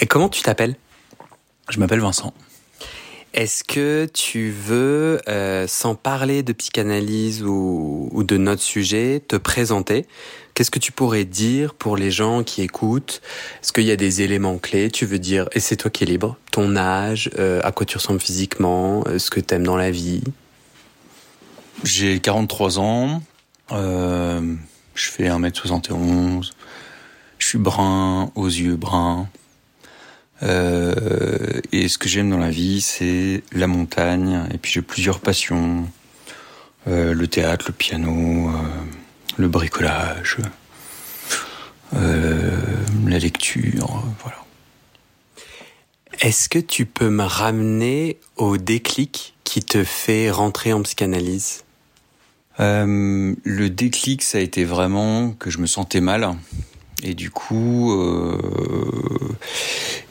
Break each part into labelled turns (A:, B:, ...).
A: Et comment tu t'appelles?
B: Je m'appelle Vincent.
A: Est-ce que tu veux, euh, sans parler de psychanalyse ou, ou, de notre sujet, te présenter? Qu'est-ce que tu pourrais dire pour les gens qui écoutent? Est-ce qu'il y a des éléments clés? Tu veux dire, et c'est toi qui es libre, ton âge, euh, à quoi tu ressembles physiquement, euh, ce que tu aimes dans la vie?
B: J'ai 43 ans, je fais 1m71, je suis brun, aux yeux bruns. Euh, et ce que j'aime dans la vie, c'est la montagne. Et puis j'ai plusieurs passions euh, le théâtre, le piano, euh, le bricolage, la lecture, voilà.
A: Est-ce que tu peux me ramener au déclic qui te fait rentrer en psychanalyse?
B: Le déclic, ça a été vraiment que je me sentais mal. Et du coup, euh,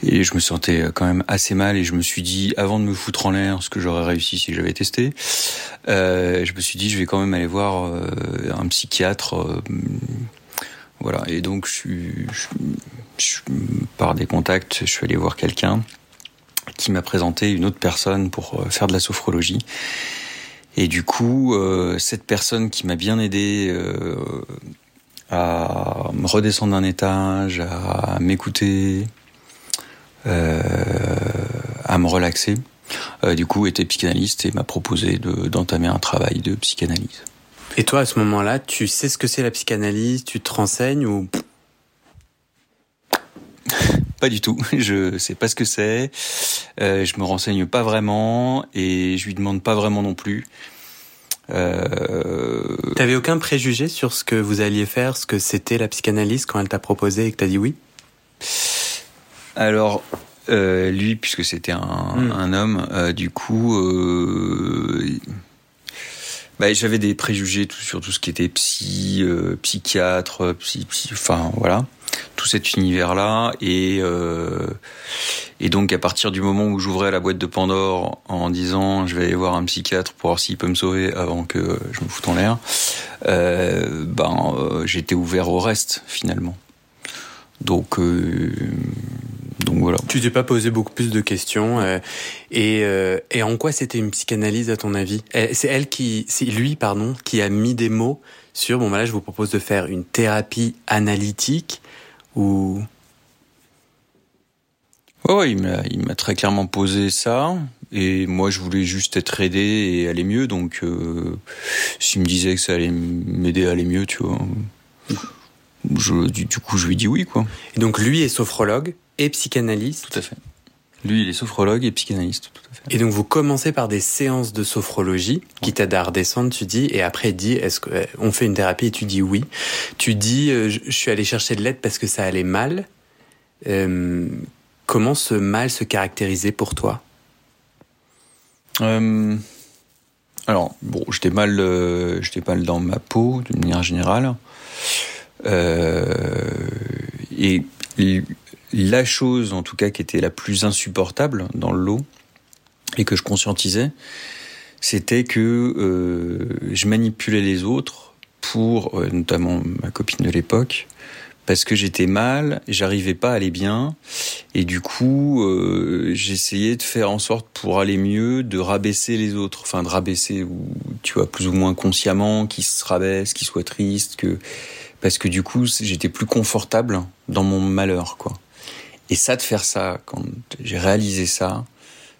B: et je me sentais quand même assez mal et je me suis dit, avant de me foutre en l'air, ce que j'aurais réussi si j'avais testé, euh, je me suis dit, je vais quand même aller voir euh, un psychiatre. Euh, voilà. Et donc, je je, je, par des contacts, je suis allé voir quelqu'un qui m'a présenté une autre personne pour euh, faire de la sophrologie. Et du coup, euh, cette personne qui m'a bien aidé à me redescendre d'un étage, à m'écouter, euh, à me relaxer. Euh, du coup, était psychanalyste et m'a proposé d'entamer un travail de psychanalyse.
A: Et toi, à ce moment-là, tu sais ce que c'est la psychanalyse? Tu te renseignes ou
B: Pas du tout. Je sais pas ce que c'est. Euh, je me renseigne pas vraiment et je lui demande pas vraiment non plus.
A: Euh... T'avais aucun préjugé sur ce que vous alliez faire, ce que c'était la psychanalyse quand elle t'a proposé et que t'as dit oui?
B: Alors, euh, lui, puisque c'était un, mm. un, homme, euh, du coup, euh, bah, j'avais des préjugés tout, sur tout ce qui était psy, psychiatre, psy, psy, enfin voilà, tout cet univers-là et et donc à partir du moment où j'ouvrais la boîte de Pandore en disant je vais aller voir un psychiatre pour voir s'il peut me sauver avant que je me foute en l'air, euh, ben euh, j'étais ouvert au reste finalement. Donc euh, donc voilà.
A: Tu t'es pas posé beaucoup plus de questions euh, et et en quoi c'était une psychanalyse à ton avis? C'est elle qui c'est lui pardon qui a mis des mots sur bon bah là je vous propose de faire une thérapie analytique ou
B: Ouais, ouais, il m'a, il m'a très clairement posé ça. Et moi, je voulais juste être aidé et aller mieux. Donc, euh, s'il me disait que ça allait m'aider à aller mieux, tu vois, je, du, du, coup, je lui dis oui, quoi.
A: Et donc, lui est sophrologue et psychanalyste.
B: Tout à fait. Lui, il est sophrologue et psychanalyste, tout à fait.
A: Et donc, vous commencez par des séances de sophrologie qui t'aident à redescendre, tu dis, et après, dit, est-ce qu'on fait une thérapie et tu dis oui. Tu dis, euh, je, suis allé chercher de l'aide parce que ça allait mal. Euh, Comment ce mal se caractérisait pour toi?
B: Euh, Alors, bon, j'étais mal, euh, j'étais mal dans ma peau, d'une manière générale. Euh, et la chose, en tout cas, qui était la plus insupportable dans le lot, et que je conscientisais, c'était que euh, je manipulais les autres pour, euh, notamment ma copine de l'époque, parce que j'étais mal, j'arrivais pas à aller bien, et du coup, euh, j'essayais de faire en sorte pour aller mieux, de rabaisser les autres, enfin de rabaisser, ou tu vois, plus ou moins consciemment, qu'ils se rabaissent, qu'ils soient tristes, que parce que du coup, j'étais plus confortable dans mon malheur, quoi. Et ça, de faire ça, quand j'ai réalisé ça,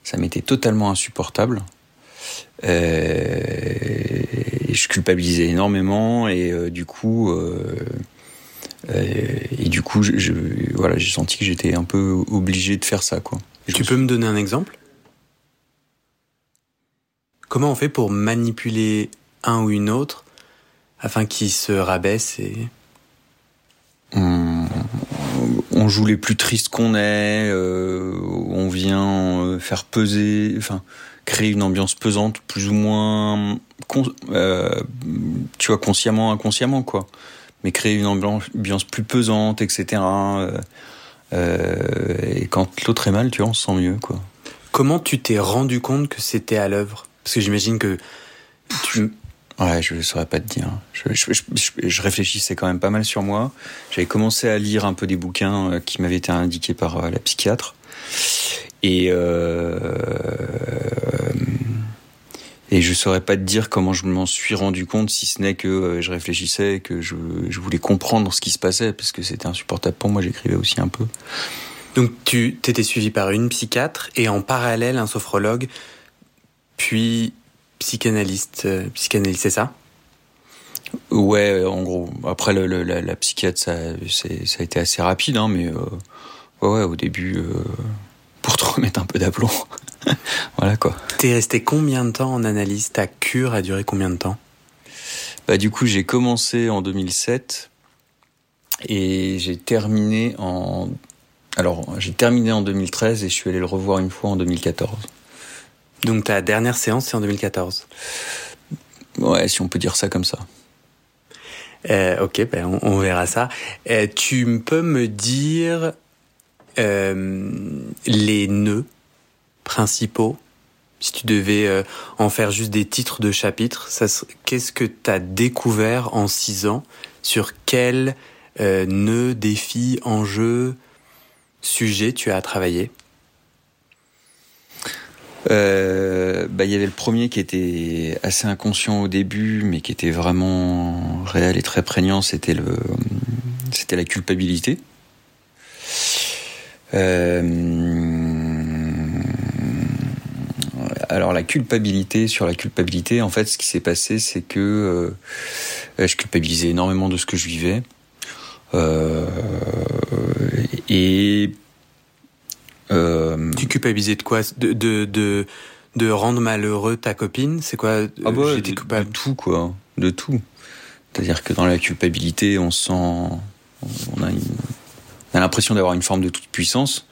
B: ça m'était totalement insupportable. Euh, et je culpabilisais énormément, et euh, du coup. Euh, euh, et du coup, je, voilà, j'ai senti que j'étais un peu obligé de faire ça, quoi.
A: tu peux me donner un exemple? Comment on fait pour manipuler un ou une autre afin qu'il se rabaisse et
B: on, on, joue les plus tristes qu'on est, euh, on vient euh, faire peser, enfin créer une ambiance pesante, plus ou moins, euh, tu vois, consciemment, inconsciemment, quoi mais créer une ambiance plus pesante, etc. Et quand l'autre est mal, tu vois, on se sent mieux, quoi.
A: Comment tu t'es rendu compte que c'était à l'œuvre? Parce que j'imagine que tu...
B: Ouais, je ne saurais pas te dire. Je, réfléchissais quand même pas mal sur moi. J'avais commencé à lire un peu des bouquins euh, qui m'avaient été indiqués par la psychiatre. Et euh, et je saurais pas te dire comment je m'en suis rendu compte, si ce n'est que euh, je réfléchissais, que je, je, voulais comprendre ce qui se passait, parce que c'était insupportable pour moi, j'écrivais aussi un peu.
A: Donc tu t'étais suivi par une psychiatre et en parallèle un sophrologue, puis psychanalyste, euh, psychanalyste, c'est ça?
B: Ouais, en gros. Après, le, la, la, psychiatre, ça, ça a été assez rapide, hein, mais euh, ouais, ouais, au début, euh, pour te remettre un peu d'aplomb. voilà quoi.
A: T'es resté combien de temps en analyse? Ta cure a duré combien de temps?
B: Bah du coup j'ai commencé en 2007 et j'ai terminé en alors j'ai terminé en 2013 et je suis allé le revoir une fois en 2014.
A: Donc ta dernière séance c'est en 2014
B: Ouais, si on peut dire ça comme ça.
A: Euh, ok, ben on, verra ça. Euh, tu peux me dire euh, les nœuds principaux, si tu devais euh, en faire juste des titres de chapitres, qu'est-ce que tu as découvert en six ans? Sur quel euh, nœud, défi, enjeu, sujet tu as travaillé?
B: Euh, bah, il y avait le premier qui était assez inconscient au début, mais qui était vraiment réel et très prégnant. C'était le, c'était la culpabilité. Euh, alors la culpabilité, sur la culpabilité, en fait, ce qui s'est passé, c'est que euh, je culpabilisais énormément de ce que je vivais. Euh, et
A: euh, tu culpabilisais de quoi? De, de, de, de, rendre malheureux ta copine? C'est quoi
B: ah bah, de, de, tout, quoi. De tout. C'est-à-dire que dans la culpabilité, on sent... On a, a l'impression d'avoir une forme de toute puissance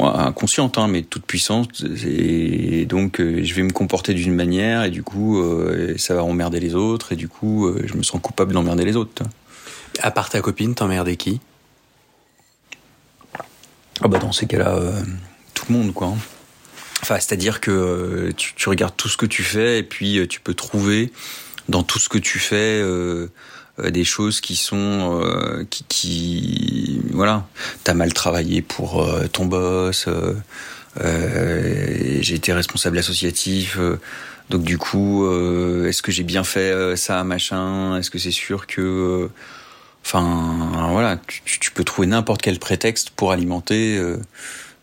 B: inconsciente, hein, mais toute puissante. Et donc, euh, je vais me comporter d'une manière, et du coup, euh, ça va emmerder les autres, et du coup, euh, je me sens coupable d'emmerder les autres.
A: À part ta copine, t'emmerdais qui?
B: Ah bah dans ces cas-là, tout le monde, quoi. Hein. Enfin, c'est-à-dire que tu, tu, regardes tout ce que tu fais, et puis tu peux trouver dans tout ce que tu fais euh, des choses qui sont euh, qui, qui voilà t'as mal travaillé pour euh, ton boss j'ai été responsable associatif donc du coup est-ce que j'ai bien fait ça machin? Est-ce que c'est sûr que enfin voilà tu, tu, peux trouver n'importe quel prétexte pour alimenter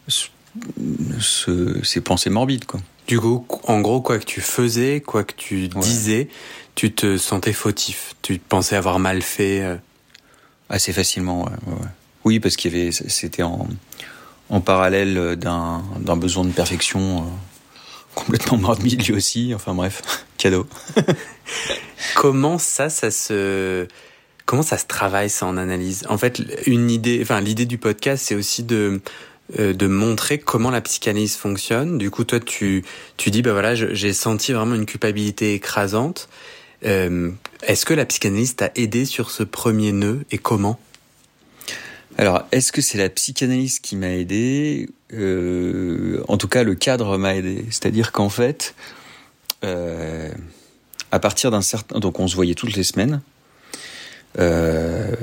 B: ce, ces pensées morbides quoi
A: du coup en gros quoi que tu faisais quoi que tu disais tu te sentais fautif, tu pensais avoir mal fait euh.
B: Assez facilement, ouais, ouais. Oui, parce qu'il y avait, c'était en, en parallèle d'un, d'un besoin de perfection euh, complètement morbide lui aussi. Enfin bref, cadeau.
A: comment ça, ça se, comment ça se travaille ça en analyse? En fait, une idée, enfin l'idée du podcast, c'est aussi de euh, de montrer comment la psychanalyse fonctionne. Du coup, toi, tu tu dis bah voilà, j'ai senti vraiment une culpabilité écrasante. Euh, est-ce que la psychanalyse t'a aidé sur ce premier nœud et comment?
B: Alors, est-ce que c'est la psychanalyse qui m'a aidé? Euh, En tout cas, le cadre m'a aidé. C'est-à-dire qu'en fait, à partir d'un certain... Donc, on se voyait toutes les semaines. Euh,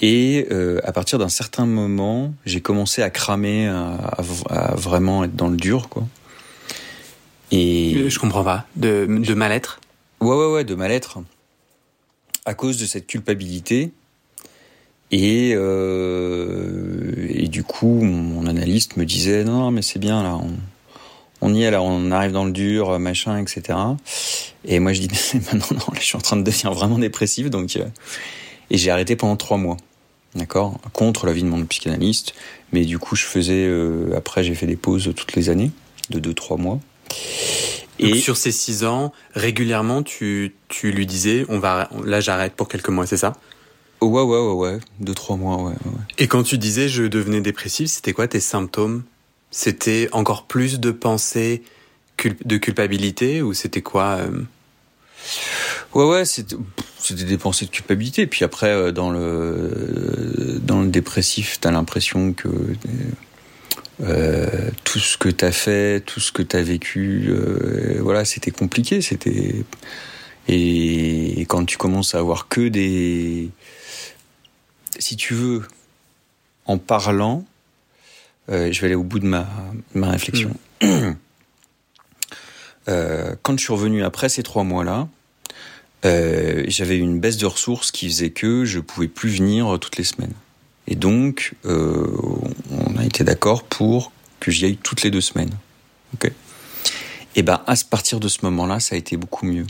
B: et euh, à partir d'un certain moment, j'ai commencé à cramer, à, à, vraiment être dans le dur, quoi.
A: Et je comprends pas de, de mal-être?
B: Ouais, ouais, ouais, de mal-être à cause de cette culpabilité. Et, euh, et du coup, mon analyste me disait non, mais c'est bien là, on, on y est là, on arrive dans le dur, machin, etc. Et moi je dis maintenant non, je suis en train de devenir vraiment dépressif, donc euh, et j'ai arrêté pendant trois mois, d'accord, contre l'avis de mon psychanalyste. Mais du coup, je faisais euh, après j'ai fait des pauses toutes les années de deux trois mois.
A: Et sur ces six ans, régulièrement, tu, tu lui disais, on va, là, j'arrête pour quelques mois, c'est ça?
B: Ouais, ouais, ouais, ouais, deux, trois mois, ouais, ouais.
A: Et quand tu disais je devenais dépressif, c'était quoi tes symptômes? C'était encore plus de pensées de culpabilité ou c'était quoi euh?
B: Ouais, ouais, c'était des pensées de culpabilité. Puis après, euh, dans le dans le dépressif, t'as l'impression que euh, tout ce que t'as fait, tout ce que t'as vécu, euh, voilà, c'était compliqué. C'était et quand tu commences à avoir que des, si tu veux, en parlant, euh, je vais aller au bout de ma ma réflexion. Mmh. quand je suis revenu après ces trois mois-là, j'avais une baisse de ressources qui faisait que je pouvais plus venir toutes les semaines. Et donc, euh, on a été d'accord pour que j'y aille toutes les deux semaines. Ok? Et ben, à partir de ce moment-là, ça a été beaucoup mieux.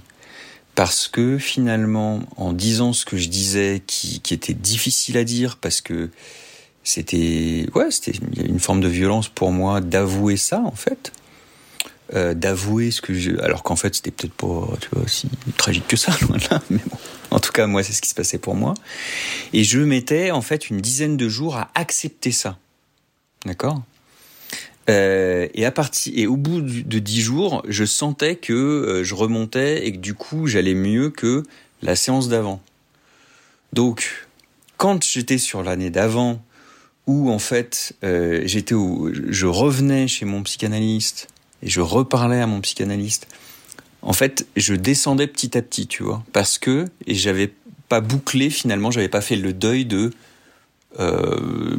B: Parce que finalement, en disant ce que je disais, qui, qui était difficile à dire, parce que c'était, ouais, c'était une forme de violence pour moi d'avouer ça, en fait. Euh, d'avouer ce que je, alors qu'en fait c'était peut-être pas tu vois aussi tragique que ça loin là mais bon en tout cas moi c'est ce qui se passait pour moi. Et je mettais en fait une dizaine de jours à accepter ça. D'accord? Euh, et à partir et au bout de dix jours je sentais que euh, je remontais et que du coup j'allais mieux que la séance d'avant. Donc quand j'étais sur l'année d'avant où en fait euh, j'étais où je revenais chez mon psychanalyste et je reparlais à mon psychanalyste. En fait, je descendais petit à petit, tu vois, parce que et j'avais pas bouclé finalement, j'avais pas fait le deuil de euh,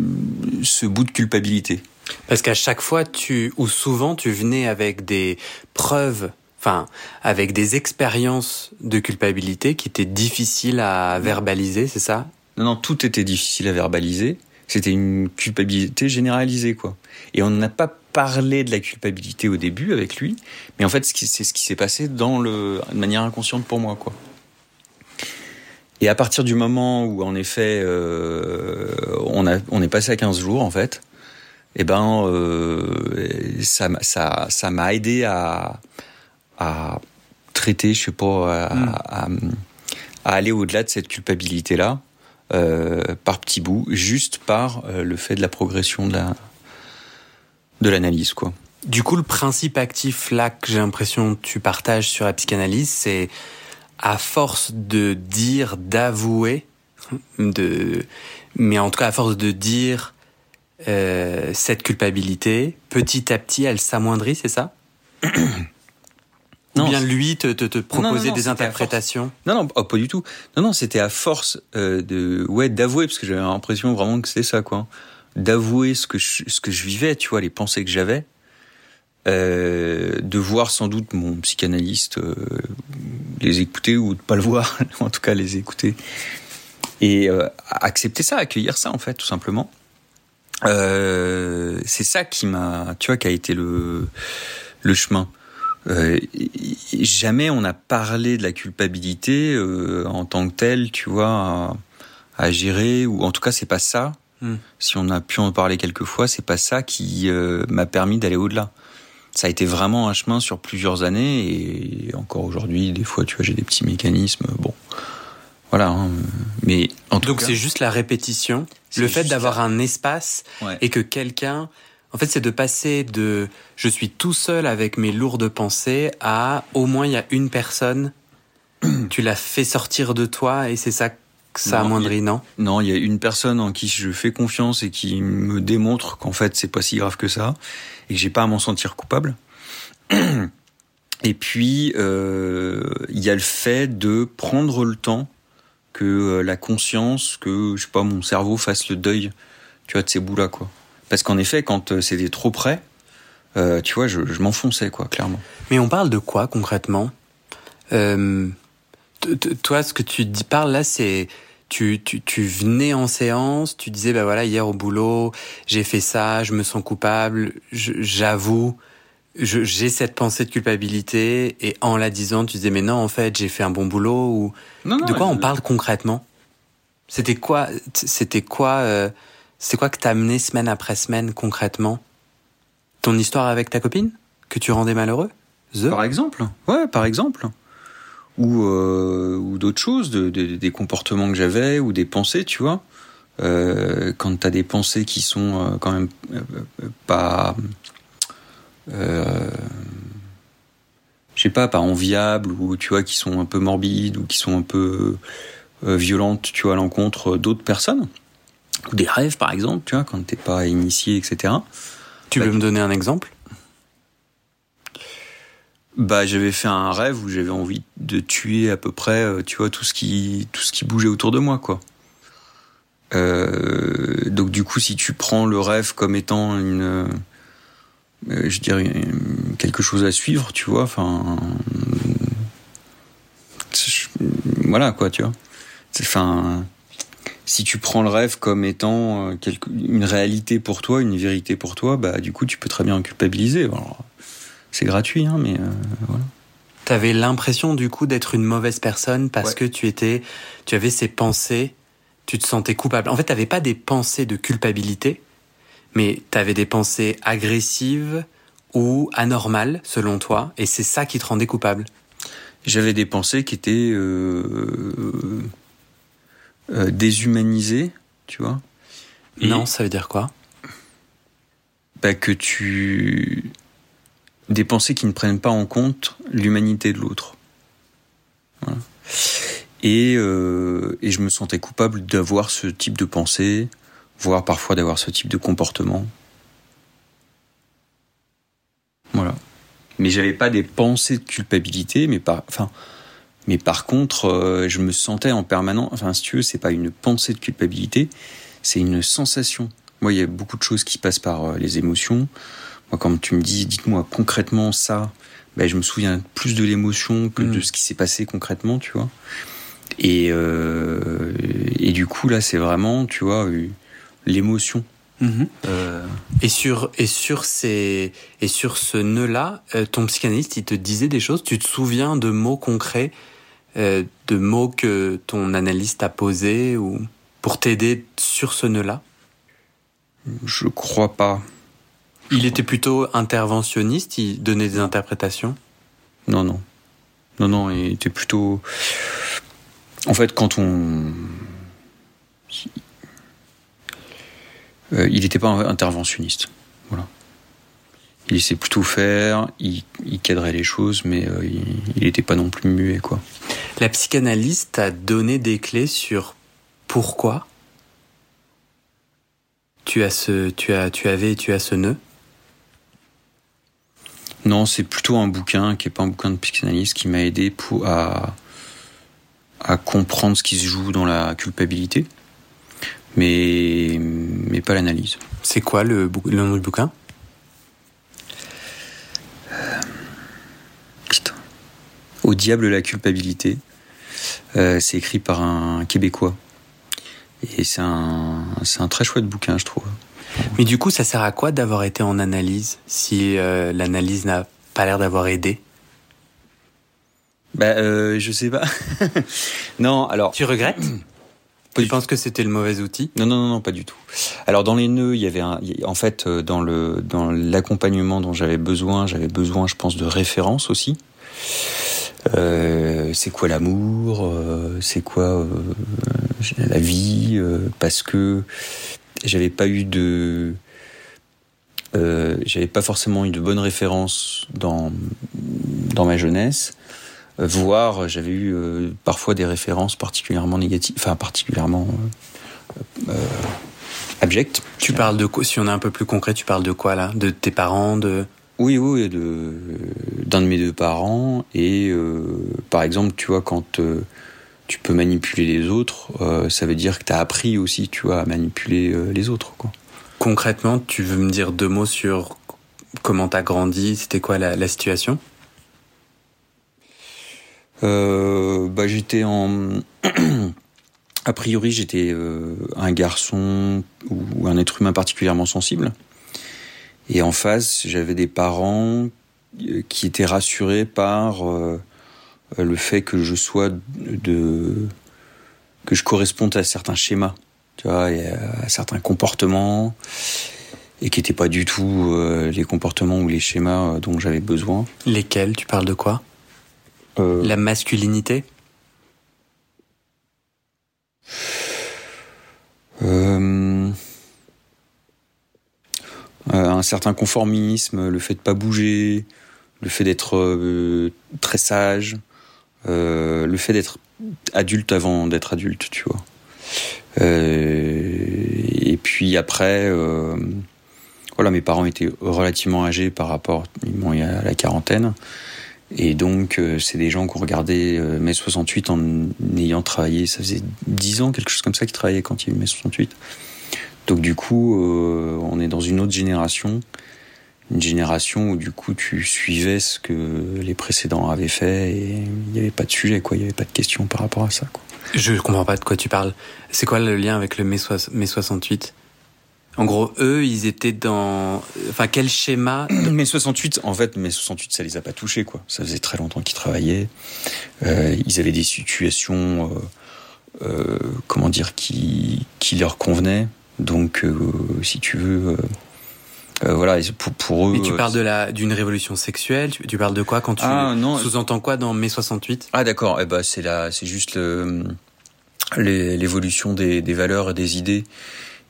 B: ce bout de culpabilité.
A: Parce qu'à chaque fois, tu ou souvent, tu venais avec des preuves, enfin, avec des expériences de culpabilité qui étaient difficiles à verbaliser, c'est ça?
B: Non, non, tout était difficile à verbaliser. C'était une culpabilité généralisée, quoi. Et on n'a pas parlé de la culpabilité au début avec lui, mais en fait, c'est ce qui s'est passé dans le, de manière inconsciente pour moi, quoi. Et à partir du moment où, en effet, euh, on, a, on est passé à 15 jours, en fait, eh ben, euh, ça, ça, ça m'a aidé à, à traiter, je sais pas, à, mm. à, à aller au-delà de cette culpabilité-là par petits bouts, juste par euh, le fait de la progression de la de l'analyse, quoi.
A: Du coup, le principe actif là que j'ai l'impression que tu partages sur la psychanalyse, c'est à force de dire, d'avouer, de, mais en tout cas à force de dire euh, cette culpabilité, petit à petit, elle s'amoindrit, c'est ça? non, bien lui te, te, te proposer des interprétations?
B: Non, non, oh, pas du tout. Non, non, c'était à force euh, de ouais d'avouer parce que j'avais l'impression vraiment que c'était ça, quoi. D'avouer ce que je, ce que je vivais, tu vois, les pensées que j'avais, euh, de voir sans doute mon psychanalyste euh, les écouter ou de pas le voir, en tout cas les écouter et euh, accepter ça, accueillir ça en fait, tout simplement. Euh, c'est ça qui m'a, tu vois, qui a été le le chemin. Euh, jamais on a parlé de la culpabilité euh, en tant que telle, tu vois, à, gérer, ou en tout cas c'est pas ça. Hmm. Si on a pu en parler quelques fois, c'est pas ça qui euh, m'a permis d'aller au-delà. Ça a été vraiment un chemin sur plusieurs années et encore aujourd'hui, des fois, tu vois, j'ai des petits mécanismes. Bon, voilà. Hein. Mais
A: en tout donc c'est juste la répétition, le fait d'avoir un espace et que quelqu'un en fait, c'est de passer de je suis tout seul avec mes lourdes pensées à au moins il y a une personne, tu l'as fait sortir de toi et c'est ça que ça amoindrit, non?
B: Non, il y a une personne en qui je fais confiance et qui me démontre qu'en fait c'est pas si grave que ça et que j'ai pas à m'en sentir coupable. Et puis euh, il y a le fait de prendre le temps que euh, la conscience, que je sais pas, mon cerveau fasse le deuil, tu vois, de ces bouts-là, quoi. Parce qu'en effet, quand euh, c'était trop près, euh, tu vois, je, je m'enfonçais, quoi, clairement.
A: Mais on parle de quoi concrètement? Euh, Toi, ce que tu dis parles là, c'est tu, tu, tu venais en séance, tu disais bah voilà hier au boulot j'ai fait ça, je me sens coupable, j'avoue, j'ai cette pensée de culpabilité et en la disant tu disais mais non en fait j'ai fait un bon boulot ou
B: Non, non,
A: de quoi on parle concrètement? C'était quoi C'était quoi euh, C'est quoi que t'as amené semaine après semaine concrètement? Ton histoire avec ta copine? Que tu rendais malheureux?
B: Par exemple, ouais, par exemple. Ou, euh, ou d'autres choses, de, de- des comportements que j'avais, ou des pensées, tu vois. Euh, quand t'as des pensées qui sont euh, quand même pas... Je sais pas, pas enviables, ou tu vois, qui sont un peu morbides, ou qui sont un peu violentes, tu vois, à l'encontre d'autres personnes. Ou des rêves, par exemple, tu vois, quand t'es pas initié, etc.
A: Tu
B: Bah,
A: veux me donner un exemple?
B: Bah, j'avais fait un rêve où j'avais envie de tuer à peu près, euh, tu vois, tout ce qui, tout ce qui bougeait autour de moi, quoi. Euh, donc du coup, si tu prends le rêve comme étant une, euh, je dirais quelque chose à suivre, tu vois, enfin, voilà quoi, tu vois. Enfin, si tu prends le rêve comme étant euh, quelque, une réalité pour toi, une vérité pour toi, bah du coup, tu peux très bien en culpabiliser. C'est gratuit, hein, mais euh, voilà.
A: T'avais l'impression du coup d'être une mauvaise personne parce
B: Ouais.
A: que tu étais, tu avais ces pensées, tu te sentais coupable. En fait, t'avais pas des pensées de culpabilité, mais t'avais des pensées agressives ou anormales selon toi, et c'est ça qui te rendait coupable.
B: J'avais des pensées qui étaient euh, euh, déshumanisées, tu vois. Et-
A: Non, ça veut dire quoi?
B: Bah, que tu des pensées qui ne prennent pas en compte l'humanité de l'autre. Voilà. Et, euh, et je me sentais coupable d'avoir ce type de pensée, voire parfois d'avoir ce type de comportement. Voilà. Mais j'avais pas des pensées de culpabilité, mais par, enfin, mais par contre, euh, je me sentais en permanence. Enfin, si tu veux, c'est pas une pensée de culpabilité, c'est une sensation. Moi, il y a beaucoup de choses qui passent par euh, les émotions. Moi, quand tu me dis, dites-moi concrètement ça, ben, je me souviens plus de l'émotion que de ce qui s'est passé concrètement, tu vois. Et, euh, et du coup, là, c'est vraiment, tu vois, euh, l'émotion. Euh,
A: Et sur et sur ces et sur ce nœud-là, euh, ton psychanalyste il te disait des choses? Tu te souviens de mots concrets, de mots que ton analyste a posés ou pour t'aider sur ce nœud-là.
B: je crois pas.
A: Il était plutôt interventionniste. Il donnait des interprétations.
B: Non, non. Non, non, il était plutôt. En fait, quand on. Euh, il n'était pas interventionniste. Voilà. Il laissait plutôt faire, il, il cadrait les choses, mais euh, il n'était pas non plus muet, quoi.
A: La psychanalyste t'a donné des clés sur pourquoi tu as ce tu as tu avais tu as ce nœud?
B: Non, c'est plutôt un bouquin qui est pas un bouquin de psychanalyste qui m'a aidé pour à à comprendre ce qui se joue dans la culpabilité, mais mais pas l'analyse.
A: C'est quoi le, le nom du bouquin?
B: Au diable la culpabilité. Euh, c'est écrit par un Québécois. Et c'est un, c'est un très chouette bouquin, je trouve.
A: Mais du coup, ça sert à quoi d'avoir été en analyse si euh, l'analyse n'a pas l'air d'avoir aidé?
B: Bah, euh, je sais pas. non, alors.
A: Tu regrettes? Tu penses que c'était le mauvais outil?
B: Non, non, non, non, pas du tout. Alors dans les nœuds, il y avait un, en fait dans le dans l'accompagnement dont j'avais besoin, j'avais besoin, je pense, de références aussi. Euh, c'est quoi l'amour euh, C'est quoi euh, la vie Parce que j'avais pas eu de, j'avais pas forcément eu de bonnes références dans dans ma jeunesse. Voire j'avais eu parfois des références particulièrement négatives, enfin particulièrement abjectes.
A: Tu parles de quoi Si on est un peu plus concret, tu parles de quoi là? De tes parents de...
B: Oui, oui, de d'un de mes deux parents et euh, par exemple, tu vois quand euh, tu peux manipuler les autres, euh, ça veut dire que tu as appris aussi, tu vois, à manipuler les autres, quoi.
A: Concrètement, tu veux me dire deux mots sur comment t'as grandi? C'était quoi la, la situation?
B: Bah, j'étais en. a priori, j'étais un garçon ou un être humain particulièrement sensible. Et en face, j'avais des parents euh, qui étaient rassurés par euh, le fait que je sois de que je corresponde à certains schémas, tu vois, et à certains comportements et qui n'étaient pas du tout euh, les comportements ou les schémas dont j'avais besoin.
A: Lesquels? Tu parles de quoi?
B: Euh,
A: La masculinité?
B: Euh, un certain conformisme, le fait de pas bouger, le fait d'être euh, très sage, euh, le fait d'être adulte avant d'être adulte, tu vois. Euh, et puis après, euh, voilà, mes parents étaient relativement âgés par rapport, bon, la quarantaine. Et donc, euh, c'est des gens qui ont regardé euh, mai 68 en ayant travaillé, ça faisait 10 ans, quelque chose comme ça, qu'ils travaillaient quand il y eu mai 68. Donc, du coup, euh, on est dans une autre génération. Une génération où, du coup, tu suivais ce que les précédents avaient fait et il n'y avait pas de sujet, quoi. Il n'y avait pas de question par rapport à ça, quoi.
A: Je comprends pas de quoi tu parles. C'est quoi le lien avec le mai, soix- mai 68 En gros, eux, ils étaient dans... Enfin, quel schéma
B: Mai 68, en fait, mai 68, ça les a pas touchés, quoi. Ça faisait très longtemps qu'ils travaillaient. Euh, ils avaient des situations, euh, euh, comment dire, qui, qui leur convenaient. Donc, euh, si tu veux, euh, euh, voilà, pour, pour eux.
A: Mais tu
B: euh,
A: parles de la d'une révolution sexuelle tu, tu parles de quoi quand tu
B: Ah,
A: sous-entends quoi dans mai 68
B: Ah, d'accord. Eh ben, c'est la, c'est juste l'évolution des, des valeurs et des idées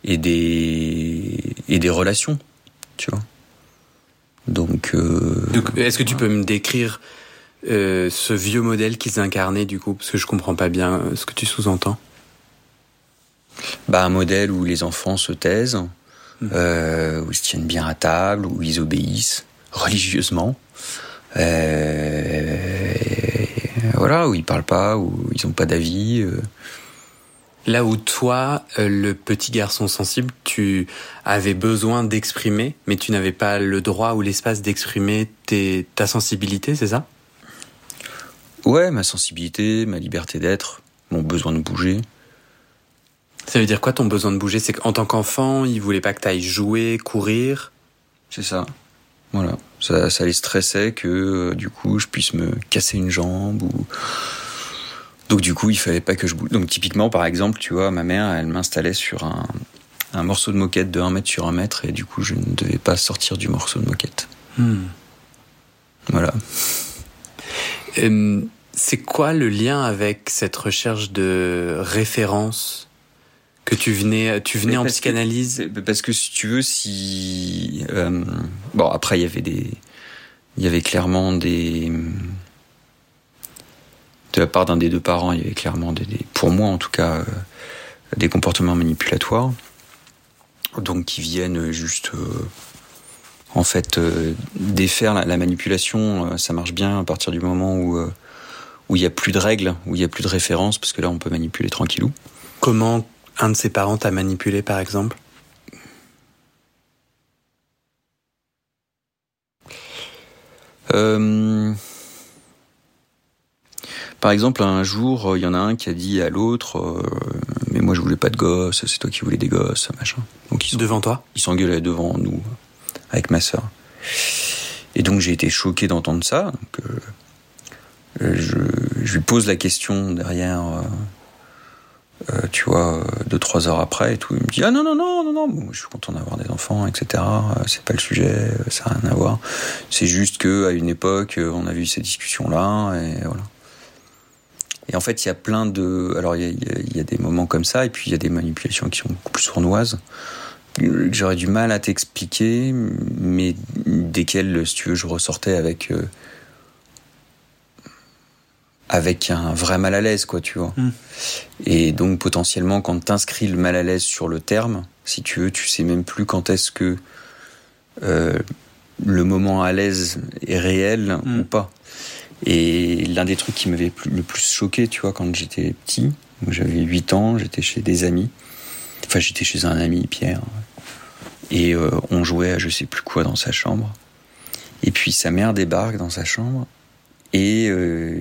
B: et des, et des relations, tu vois. Donc, euh,
A: Donc, Est-ce que tu peux me décrire euh, ce vieux modèle qu'ils incarnaient du coup? Parce que je comprends pas bien euh, ce que tu sous-entends.
B: Bah, un modèle où les enfants se taisent,
A: Mhm.
B: euh, où ils se tiennent bien à table, où ils obéissent religieusement. Euh, voilà, où ils parlent pas, où ils ont pas d'avis. euh.
A: Là où toi, le petit garçon sensible, tu avais besoin d'exprimer, mais tu n'avais pas le droit ou l'espace d'exprimer ta sensibilité, c'est ça?
B: Ouais, ma sensibilité, ma liberté d'être, mon besoin de bouger.
A: Ça veut dire quoi ton besoin de bouger? C'est qu'en tant qu'enfant, il voulait pas que tu ailles jouer, courir?
B: C'est ça. Voilà. Ça, ça les stressait que euh, du coup je puisse me casser une jambe ou. Donc du coup il fallait pas que je bouge. Donc typiquement par exemple, tu vois, ma mère elle m'installait sur un, un morceau de moquette de 1 mètre sur 1 mètre et du coup je ne devais pas sortir du morceau de moquette.
A: Hmm.
B: Voilà.
A: Euh, c'est quoi le lien avec cette recherche de référence que tu venais, tu venais en
B: que-
A: psychanalyse?
B: C'est- Parce que si tu veux, si euh, bon après il y avait des, il y avait clairement des de la part d'un des deux parents, il y avait clairement des, des- pour moi en tout cas, euh, des comportements manipulatoires, donc qui viennent juste euh, en fait euh, défaire la, la manipulation. euh, ça marche bien à partir du moment où où il y a plus de règles, où il y a plus de références, parce que là on peut manipuler tranquillou.
A: Comment un de ses parents t'a manipulé, par exemple?
B: Euh, Par exemple, un jour, il y en a un qui a dit à l'autre euh, Mais moi, je voulais pas de gosses, c'est toi qui voulais des gosses, machin. Donc, ils sont-
A: Devant toi?
B: Ils s'engueulaient devant nous, avec ma sœur. Et donc, j'ai été choqué d'entendre ça. Donc, euh, euh, je, je lui pose la question derrière, euh, tu vois, euh, deux, trois heures après et tout. Il me dit Ah non, non, non, non, non, je suis content d'avoir des enfants, etc. Euh, C'est pas le sujet, euh, ça n'a rien à voir. C'est juste que à une époque, on a vu ces discussions-là, et voilà. Et en fait, il y a plein de. Alors, il y a, des moments comme ça, et puis il y a des manipulations qui sont beaucoup plus sournoises, que j'aurais du mal à t'expliquer, mais desquelles, si tu veux, je ressortais avec. Avec un vrai mal à l'aise, quoi, tu vois.
A: Mm.
B: Et donc, potentiellement, quand t'inscris le mal à l'aise sur le terme, si tu veux, tu sais même plus quand est-ce que euh, le moment à l'aise est réel
A: Mm.
B: ou pas. Et l'un des trucs qui m'avait le plus choqué, tu vois, quand j'étais petit, j'avais 8 ans, j'étais chez des amis. Enfin, j'étais chez un ami, Pierre. Et euh, on jouait à je sais plus quoi dans sa chambre. Et puis sa mère débarque dans sa chambre. Et euh,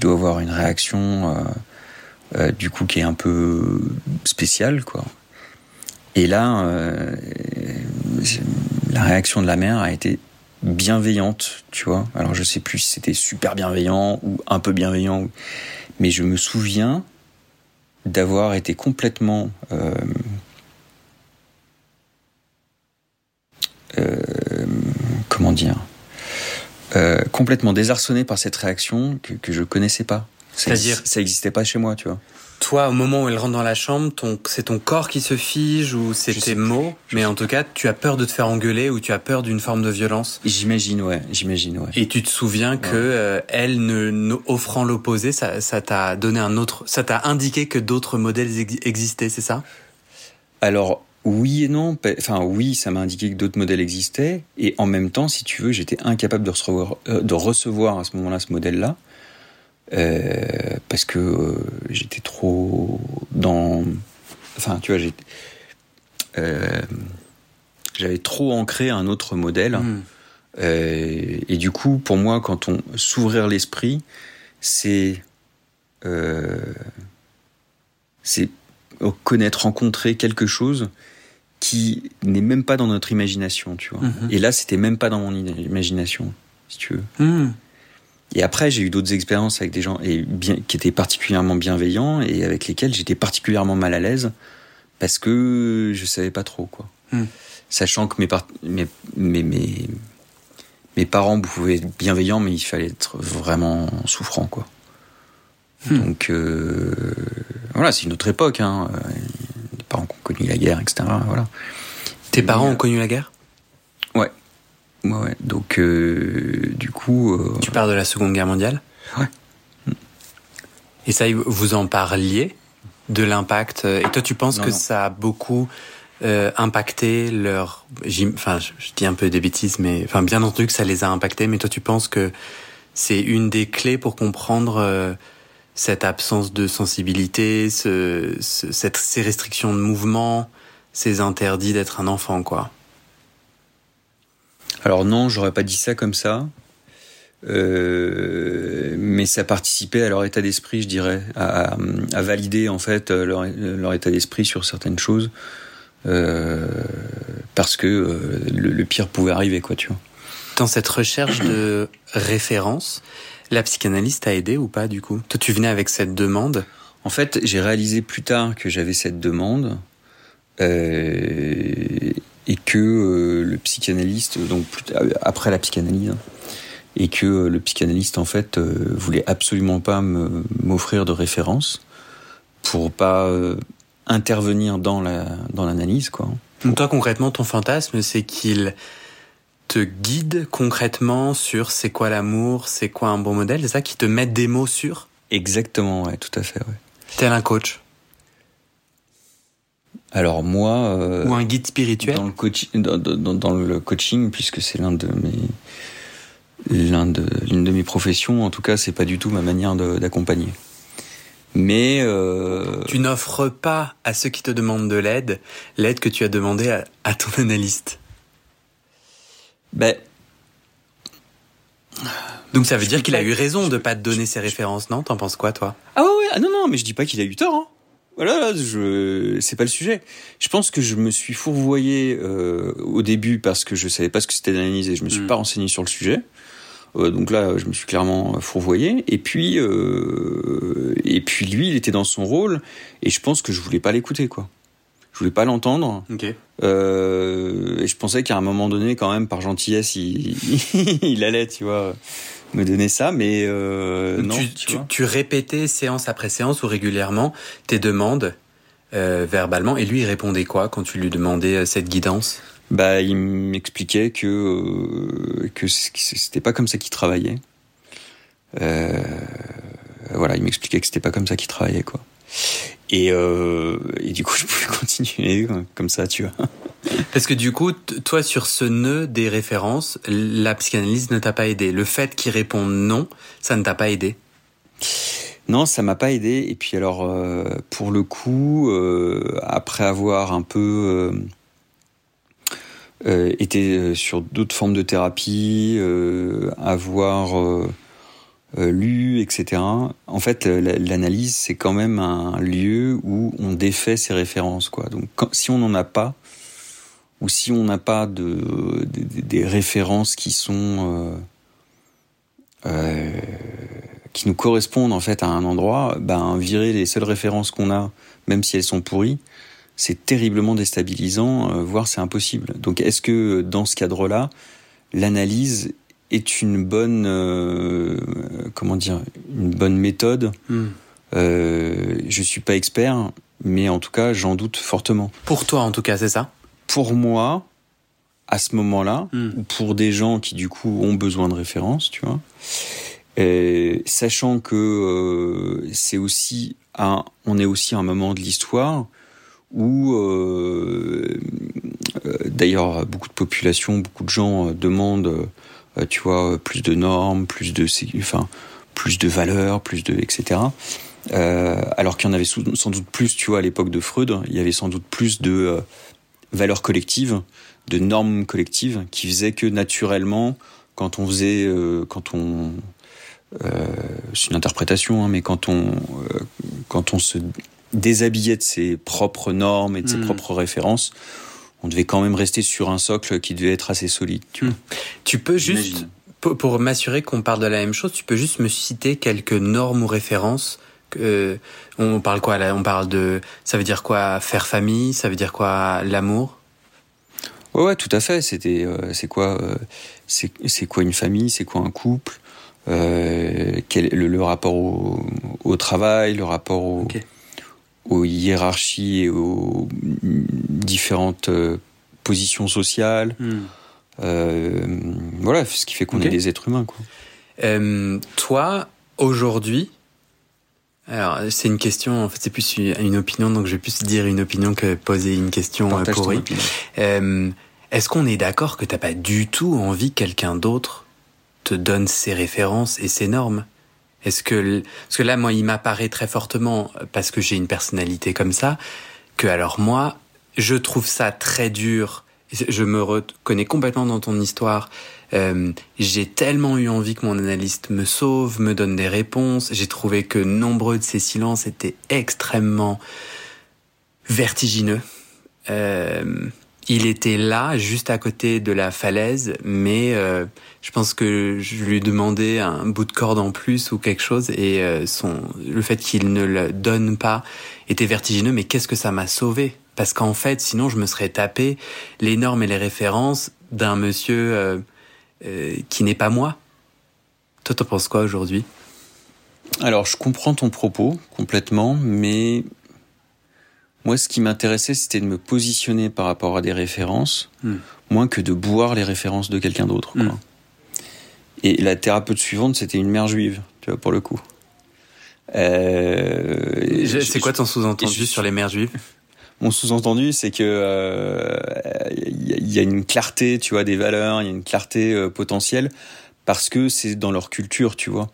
B: je dois avoir une réaction, euh, euh du coup, qui est un peu spéciale, quoi. Et là, euh, la réaction de la mère a été bienveillante, tu vois. Alors je sais plus si c'était super bienveillant ou un peu bienveillant, mais je me souviens d'avoir été complètement comment dire euh, complètement désarçonné par cette réaction que, que je connaissais pas.
A: C'est-à-dire
B: ça n'existait pas chez moi, tu vois.
A: Toi, au moment où elle rentre dans la chambre, ton, c'est ton corps qui se fige ou c'est tes mots, mais en tout cas, tu as peur de te faire engueuler ou tu as peur d'une forme de violence?
B: J'imagine, ouais, j'imagine, ouais.
A: Et tu te souviens que euh, elle, ne, ne, offrant l'opposé, ça, ça t'a donné un autre, ça t'a indiqué que d'autres modèles existaient, c'est ça?
B: Alors oui et non. Enfin oui, ça m'a indiqué que d'autres modèles existaient, et en même temps, si tu veux, j'étais incapable de recevoir, euh, de recevoir à ce moment-là ce modèle-là. Euh, parce que euh, j'étais trop dans. Enfin, tu vois, j'avais trop ancré un autre modèle. Mmh. et du coup, pour moi, quand on s'ouvrir l'esprit, c'est. c'est connaître, rencontrer quelque chose qui n'est même pas dans notre imagination, tu vois. Mmh. Et là, c'était même pas dans mon imagination, si tu veux. Mmh. Et après, j'ai eu d'autres expériences avec des gens et bien, qui étaient particulièrement bienveillants et avec lesquels j'étais particulièrement mal à l'aise parce que je savais pas trop quoi. Hmm. Sachant que mes, mes, mes, mes, mes parents pouvaient être bienveillants, mais il fallait être vraiment souffrant quoi. Hmm. Donc euh, voilà, c'est une autre époque. Hein. Les parents qui ont connu la guerre, etc. Voilà.
A: Tes parents ont connu la guerre?
B: Ouais. Ouais, donc euh, du coup. Euh...
A: Tu parles de la Seconde Guerre mondiale?
B: Ouais.
A: Et ça, vous en parliez de l'impact Et toi, tu penses
B: Non,
A: que
B: non.
A: ça a beaucoup euh, impacté leur. Enfin, je, dis un peu des bêtises, mais enfin, bien entendu que ça les a impactés. Mais toi, tu penses que c'est une des clés pour comprendre euh, cette absence de sensibilité, ce, ce- cette, ces restrictions de mouvement, ces interdits d'être un enfant, quoi.
B: Alors non, j'aurais pas dit ça comme ça. Euh, mais ça participait à leur état d'esprit, je dirais, à, à valider en fait leur, leur état d'esprit sur certaines choses, euh, parce que euh, le, le pire pouvait arriver, quoi, tu vois.
A: Dans cette recherche de référence, la psychanalyse t'a aidé ou pas du coup? Toi, tu venais avec cette demande?
B: En fait, j'ai réalisé plus tard que j'avais cette demande euh, et que euh, le psychanalyste, donc plus tard- après la psychanalyse, hein, et que euh, le psychanalyste en fait euh, voulait absolument pas m'offrir de référence pour pas euh, intervenir dans la dans l'analyse quoi.
A: Donc toi, concrètement, ton fantasme, c'est qu'il te guide concrètement sur c'est quoi l'amour, c'est quoi un bon modèle, c'est ça qui te mette des mots sur
B: Exactement, ouais, tout à fait, ouais.
A: tel un coach
B: Alors moi, euh,
A: ou un guide spirituel.
B: dans le coaching, dans, dans- dans le coaching, puisque c'est l'un de mes l'un de l'une de mes professions, en tout cas, c'est pas du tout ma manière d'accompagner. Mais euh,
A: Tu n'offres pas à ceux qui te demandent de l'aide l'aide que tu as demandé à, à ton analyste.
B: Ben,
A: Donc ça veut dire qu'il a eu raison de pas te donner ses références, non? T'en penses quoi, toi?
B: Ah ouais, ouais, ah non non, mais je dis pas qu'il a eu tort. Hein. Voilà, là, je c'est pas le sujet. Je pense que je me suis fourvoyé euh, au début parce que je savais pas ce que c'était l'analyse et je me suis
A: Mm.
B: pas renseigné sur le sujet. Euh, donc là, je me suis clairement fourvoyé. Et puis, euh, et puis lui, il était dans son rôle, et je pense que je voulais pas l'écouter, quoi. Je voulais pas l'entendre. Euh, et je pensais qu'à un moment donné, quand même, par gentillesse, il, il allait, tu vois, me donner ça, mais euh, non.
A: tu,
B: tu
A: tu-
B: vois.
A: tu répétais séance après séance ou régulièrement tes demandes euh, verbalement et lui il répondait quoi quand tu lui demandais cette guidance?
B: Bah, il m'expliquait que que c'était pas comme ça qu'il travaillait. Voilà, il m'expliquait que c'était pas comme ça qu'il travaillait, quoi. Et, euh, et du coup, je pouvais continuer comme ça, tu vois.
A: Parce que du coup, toi, sur ce nœud des références, la psychanalyse ne t'a pas aidé. Le fait qu'il réponde non, ça ne t'a pas aidé.
B: Non, ça m'a pas aidé. Et puis alors, euh, pour le coup, euh, après avoir un peu été sur d'autres formes de thérapie, avoir lu, etc. En fait, l'analyse, c'est quand même un lieu où on défait ses références. Quoi. Donc, si on n'en a pas, ou si on n'a pas de, des références qui sont euh, qui nous correspondent en fait à un endroit, ben virer les seules références qu'on a, même si elles sont pourries, c'est terriblement déstabilisant, euh, voire c'est impossible. Donc est-ce que dans ce cadre-là, l'analyse est une bonne, euh, comment dire, une bonne méthode hmm. euh, Je suis pas expert, mais en tout cas, j'en doute fortement.
A: Pour toi, en tout cas, c'est ça?
B: Pour moi, à ce moment-là, ou pour des gens qui du coup ont besoin de références, tu vois. Et sachant que euh, c'est aussi un, on est aussi un moment de l'histoire où, euh, euh, d'ailleurs, beaucoup de populations, beaucoup de gens demandent, tu vois, plus de normes, plus de, enfin, plus de valeurs, plus de, etc. alors qu'il y en avait sans doute plus, tu vois, à l'époque de Freud, il y avait sans doute plus de valeurs collectives, de normes collectives, qui faisaient que naturellement, quand on faisait, quand on euh, c'est une interprétation, hein, mais quand on, euh, quand on se déshabillait de ses propres normes et de ses hmm. propres références, on devait quand même rester sur un socle qui devait être assez solide. Tu, hmm.
A: tu peux juste, pour, m'assurer qu'on parle de la même chose, tu peux juste me citer quelques normes ou références que, on parle quoi là On parle de, ça veut dire quoi faire famille Ça veut dire quoi l'amour?
B: Ouais, ouais, tout à fait. C'était, euh, c'est quoi, c'est quoi une famille? C'est quoi un couple? Euh, quel, le, le, rapport au, au, travail, le rapport au, aux hiérarchies et aux différentes euh, positions sociales. Hmm. Euh, voilà, ce qui fait qu'on est des êtres humains. Quoi.
A: Euh, toi, aujourd'hui, alors c'est une question, en fait c'est plus une opinion, donc je vais plus dire une opinion que poser une question Partage pourrie. Euh, Est-ce qu'on est d'accord que t'as pas du tout envie que quelqu'un d'autre te donne ses références et ses normes? Est-ce que, parce que là, moi, il m'apparaît très fortement, parce que j'ai une personnalité comme ça, que alors moi, je trouve ça très dur. Je me reconnais complètement dans ton histoire. Euh, j'ai tellement eu envie que mon analyste me sauve, me donne des réponses. J'ai trouvé que nombreux de ces silences étaient extrêmement vertigineux. Euh, il était là, juste à côté de la falaise, mais euh, je pense que je lui demandais un bout de corde en plus ou quelque chose, et euh, son, le fait qu'il ne le donne pas était vertigineux. Mais qu'est-ce que ça m'a sauvé? Parce qu'en fait, sinon, je me serais tapé les normes et les références d'un monsieur euh, qui n'est pas moi. Toi, t'en penses quoi aujourd'hui?
B: Alors, je comprends ton propos complètement, mais moi, ce qui m'intéressait, c'était de me positionner par rapport à des références, hmm. moins que de boire les références de quelqu'un d'autre. Hmm. Et la thérapeute suivante, c'était une mère juive, tu vois, pour le coup.
A: Euh, c'est quoi ton sous-entendu sur les mères juives?
B: Mon sous-entendu, c'est que il euh, y, a une clarté, tu vois, des valeurs, il y a une clarté euh, potentielle parce que c'est dans leur culture, tu vois.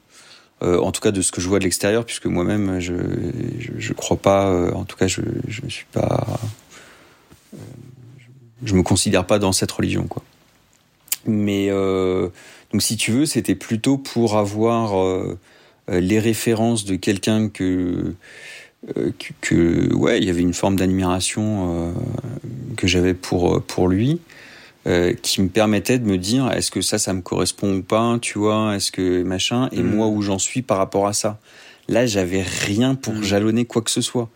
B: Euh, en tout cas de ce que je vois de l'extérieur, puisque moi-même je, je, crois pas, euh, en tout cas je je suis pas, euh, je me considère pas dans cette religion quoi. Mais donc si tu veux, c'était plutôt pour avoir les références de quelqu'un que, que, que ouais, il y avait une forme d'admiration que j'avais pour pour lui euh, qui me permettait de me dire est-ce que ça, ça me correspond ou pas, tu vois, est-ce que machin, et mm. moi où j'en suis par rapport à ça. Là, j'avais rien pour mm. jalonner quoi que ce soit.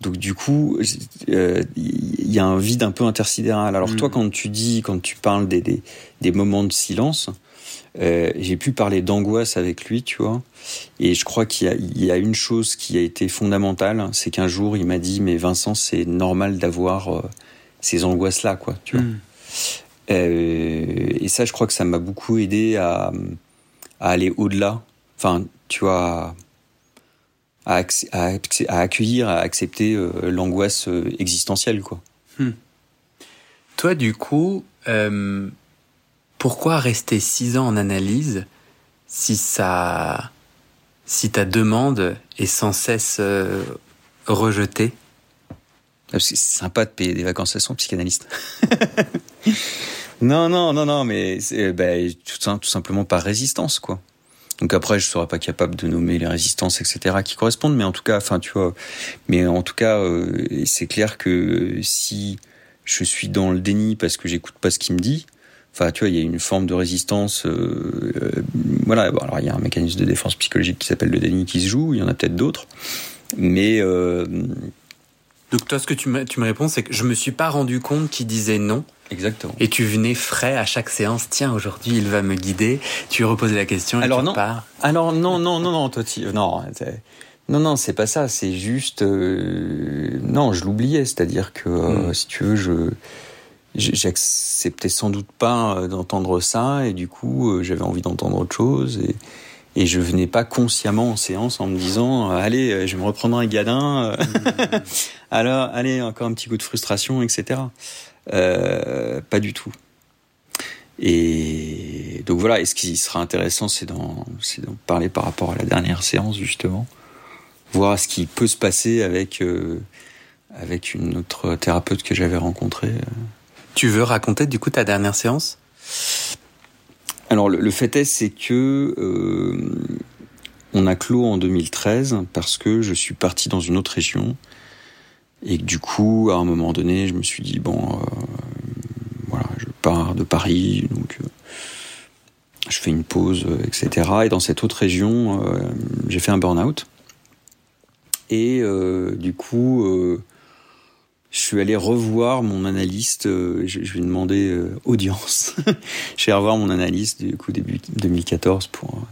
B: Donc du coup, il euh, y a un vide un peu intersidéral. Alors toi, mm. quand tu dis, quand tu parles des, des, des moments de silence, euh, j'ai pu parler d'angoisse avec lui, tu vois. Et je crois qu'il y, y, a une chose qui a été fondamentale, c'est qu'un jour, il m'a dit, mais Vincent, c'est normal d'avoir euh, ces angoisses-là, quoi, tu vois. Et ça, je crois que ça m'a beaucoup aidé à, aller au-delà. Enfin, tu vois, à, à, accueillir, à accepter euh, l'angoisse euh, existentielle, quoi. Hmm.
A: toi, du coup, euh, pourquoi rester six ans en analyse si ça, si ta demande est sans cesse euh, rejetée?
B: Que c'est sympa de payer des vacances à son psychanalyste. non, non, non, non, mais c'est ben, tout, tout simplement par résistance, quoi. Donc après, je serais pas capable de nommer les résistances, etc., qui correspondent, mais en tout cas, enfin, tu vois, mais en tout cas, euh, c'est clair que si je suis dans le déni parce que j'écoute pas ce qu'il me dit, enfin, tu vois, il y a une forme de résistance. Euh, euh, voilà, alors il y a un mécanisme de défense psychologique qui s'appelle le déni qui se joue. Il y en a peut-être d'autres, mais euh,
A: Donc toi, ce que tu me, tu me réponds, c'est que je me suis pas rendu compte qu'il disait non.
B: Exactement.
A: Et tu venais frais à chaque séance. Tiens, aujourd'hui, il va me guider. Tu reposais la question. Et
B: Alors
A: tu
B: non.
A: repars.
B: Alors non, non, non, non, toi, tu- non, non, non, c'est pas ça. C'est juste, euh, non, je l'oubliais. C'est-à-dire que, euh,
A: Mm.
B: si tu veux, je j'acceptais sans doute pas euh, d'entendre ça, et du coup, j'avais envie d'entendre autre chose, et et je venais pas consciemment en séance en me disant, allez, je vais me reprendre un gadin. Alors, allez, encore un petit coup de frustration, etc. Euh, pas du tout. Et donc voilà, et ce qui sera intéressant, c'est d'en, c'est d'en parler par rapport à la dernière séance, justement. Voir ce qui peut se passer avec, euh, avec une autre thérapeute que j'avais rencontrée.
A: Tu veux raconter du coup ta dernière séance?
B: Alors, le, le fait est, c'est que euh, on a clos en 2013 parce que je suis parti dans une autre région. Et du coup, à un moment donné, je me suis dit, bon, euh, voilà, je pars de Paris, donc euh, je fais une pause, euh, etc. Et dans cette autre région, euh, j'ai fait un burn-out. Et euh, du coup, euh, je suis allé revoir mon analyste. je, je lui ai demandé audience. je vais revoir mon analyste du coup début 2014 pour.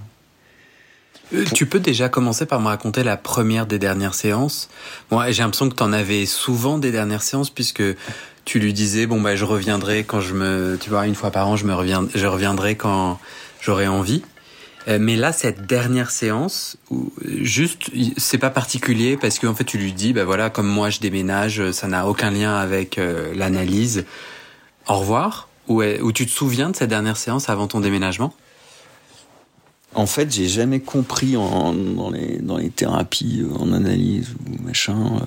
A: Euh, Tu peux déjà commencer par me raconter la première des dernières séances. Bon, j'ai l'impression que tu en avais souvent des dernières séances puisque tu lui disais bon bah je reviendrai quand je me tu vois une fois par an je me reviens je reviendrai quand j'aurai envie. Euh, mais là cette dernière séance juste c'est pas particulier parce qu'en fait tu lui dis bah voilà comme moi je déménage ça n'a aucun lien avec euh, l'analyse. Au revoir. Ou, ou tu te souviens de cette dernière séance avant ton déménagement?
B: En fait, j'ai jamais compris en, dans, les, dans les thérapies, euh, en analyse ou machin, euh,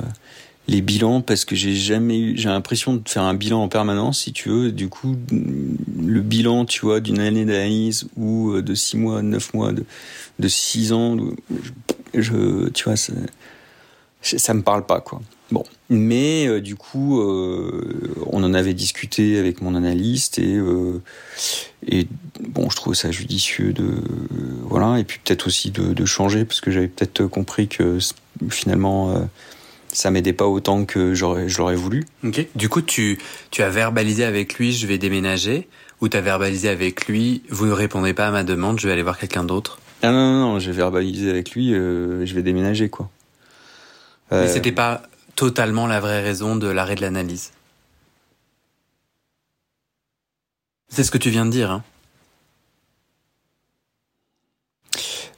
B: les bilans parce que j'ai jamais eu. J'ai l'impression de faire un bilan en permanence, si tu veux. Du coup, le bilan, tu vois, d'une année d'analyse ou euh, de six mois, neuf mois, de, de six ans, je, tu vois, ça me parle pas, quoi. Bon, mais euh, du coup, euh, on en avait discuté avec mon analyste et euh, et bon, je trouve ça judicieux de voilà et puis peut-être aussi de, de changer parce que j'avais peut-être compris que finalement ça m'aidait pas autant que j'aurais je l'aurais voulu.
A: Ok. Du coup, tu, tu as verbalisé avec lui, je vais déménager, ou tu as verbalisé avec lui, vous ne répondez pas à ma demande, je vais aller voir quelqu'un d'autre?
B: Ah non non non, j'ai verbalisé avec lui, je vais déménager quoi.
A: Mais
B: Euh,
A: c'était pas totalement la vraie raison de l'arrêt de l'analyse. C'est ce que tu viens de dire, hein.